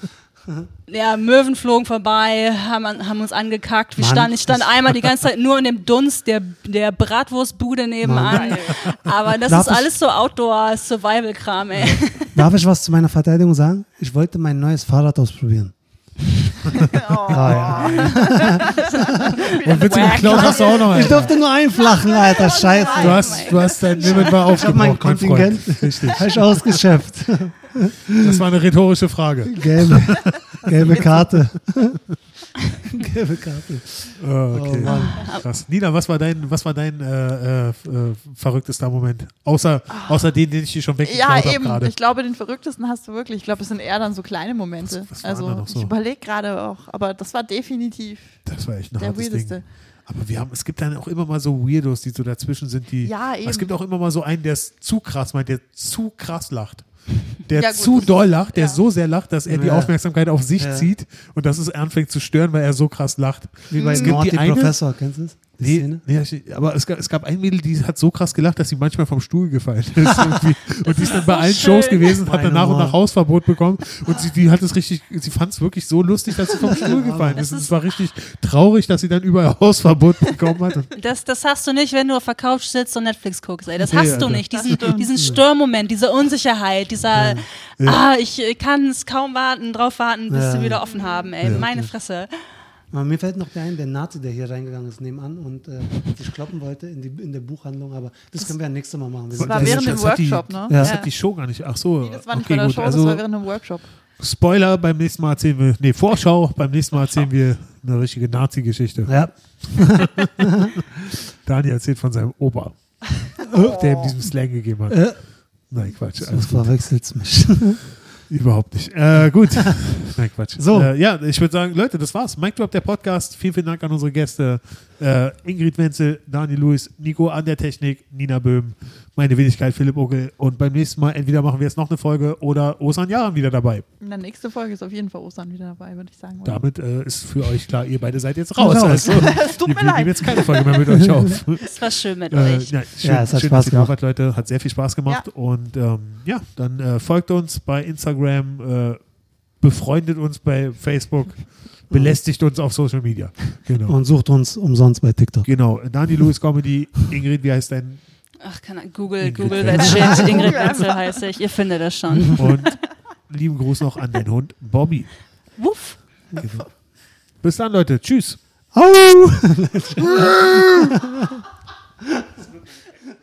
Ja, Möwen flogen vorbei, haben, haben uns angekackt. Wir Mann, standen, ich stand einmal die ganze Zeit nur in dem Dunst der, der Bratwurstbude nebenan. Mann. Aber das Darf ist alles so Outdoor-Survival-Kram, ey. Darf ich was zu meiner Verteidigung sagen? Ich wollte mein neues Fahrrad ausprobieren. Oh. Ah, ja. Und Witze geklaut hast du auch noch Ich einen. durfte nur einflachen, Alter, scheiße. Du hast, du hast dein Limit mal Ich habe mein aufgebraucht, mein Freund. Kontingent Richtig. hab ich ausgeschöpft. Das war eine rhetorische Frage. Gelbe, gelbe <laughs> Karte. Gelbe Karte. Oh, <laughs> okay. Oh. Krass. Nina, was war dein, was war dein äh, äh, äh, verrücktester Moment? Außer, außer den, den ich dir schon weggeklaut Ja, habe eben. gerade. Ich glaube, den verrücktesten hast du wirklich. Ich glaube, es sind eher dann so kleine Momente. Was- was also, noch so? ich überlege gerade auch, aber das war definitiv Das war echt ein der weirdeste. Ding. Aber wir haben, es gibt dann auch immer mal so Weirdos, die so dazwischen sind, die. Ja, eben. Es gibt auch immer mal so einen, der es zu krass meint, der zu krass lacht. Der Ja, gut, zu doll lacht, der ja. so sehr lacht, dass er die. Aufmerksamkeit auf sich Ja. zieht und dass es anfängt zu stören, weil er so krass lacht. Wie bei Es gibt die eine- Professor, kennst du es? Die Nee, Szene? nee, ich- aber es gab, es gab ein Mädel, die hat so krass gelacht, dass sie manchmal vom Stuhl gefallen ist. <laughs> und die ist dann bei allen Shows schön. gewesen, hat dann nach und nach. Hausverbot bekommen. Und sie, die hat es richtig, sie fand es wirklich so lustig, dass sie vom Stuhl gefallen ist. Und es war richtig traurig, dass sie dann überall Hausverbot bekommen hat. Und Das, das hast du nicht, wenn du auf der Couch sitzt und Netflix guckst, ey. Das hast du Alter. nicht. Diesen, diesen Störmoment, diese Unsicherheit, dieser, ah, ich kann es kaum warten, drauf warten, bis Ja. sie wieder offen haben, ey. Ja. Meine Fresse. Aber mir fällt noch der ein, der Nazi, der hier reingegangen ist nebenan und äh, sich kloppen wollte in, die, in der Buchhandlung, aber das, können wir ja nächstes Mal machen. Wir Das sind war während dem das hat die- Workshop, ne? Ja. das Ja. hat die Show gar nicht. Ach so. Das war nicht okay, bei der gut. Show, also, das war während dem Workshop. Spoiler, beim nächsten Mal erzählen wir, nee, Vorschau, beim nächsten Mal erzählen wir eine richtige Nazi-Geschichte. Ja, <laughs> Daniel erzählt von seinem Opa, der ihm diesen Slang gegeben hat. Äh. Nein, Quatsch. du Alles gut. verwechselst mich. <laughs> Überhaupt nicht. Äh, gut. <laughs> Nein, Quatsch. So. Äh, ja, ich würde sagen, Leute, das war's. Mike Drop, der Podcast. Vielen, vielen Dank an unsere Gäste. Äh, Ingrid Wenzel, Daniel Lewis, Nico an der Technik, Nina Böhm, meine Wenigkeit Philipp Uckel. Und beim nächsten Mal entweder machen wir jetzt noch eine Folge oder Osan Jahren wieder dabei. In der nächsten Folge ist auf jeden Fall Ostern wieder dabei, würde ich sagen. oder? Damit äh, ist für euch klar, ihr beide seid jetzt raus. Raus. Also, <laughs> Es tut wir mir nehmen leid. jetzt keine Folge mehr mit euch auf. <laughs> Es war schön mit Äh, euch. ja, schön, Ja, es hat schön, Spaß gemacht. wart, Leute. Hat sehr viel Spaß gemacht. Ja. Und ähm, ja, dann äh, folgt uns bei Instagram, äh, befreundet uns bei Facebook, <laughs> belästigt uns auf Social Media. Genau. Und sucht uns umsonst bei TikTok. genau. Dani Lewis Comedy. Ingrid, wie heißt dein? Ach, keine Ahnung. Google, Ingrid Google that <laughs> shit. Ingrid Wenzel heiße ich. Ihr findet das schon. Und lieben Gruß noch an den Hund Bobby. Wuff. Bis dann, Leute. Tschüss. Au! <laughs>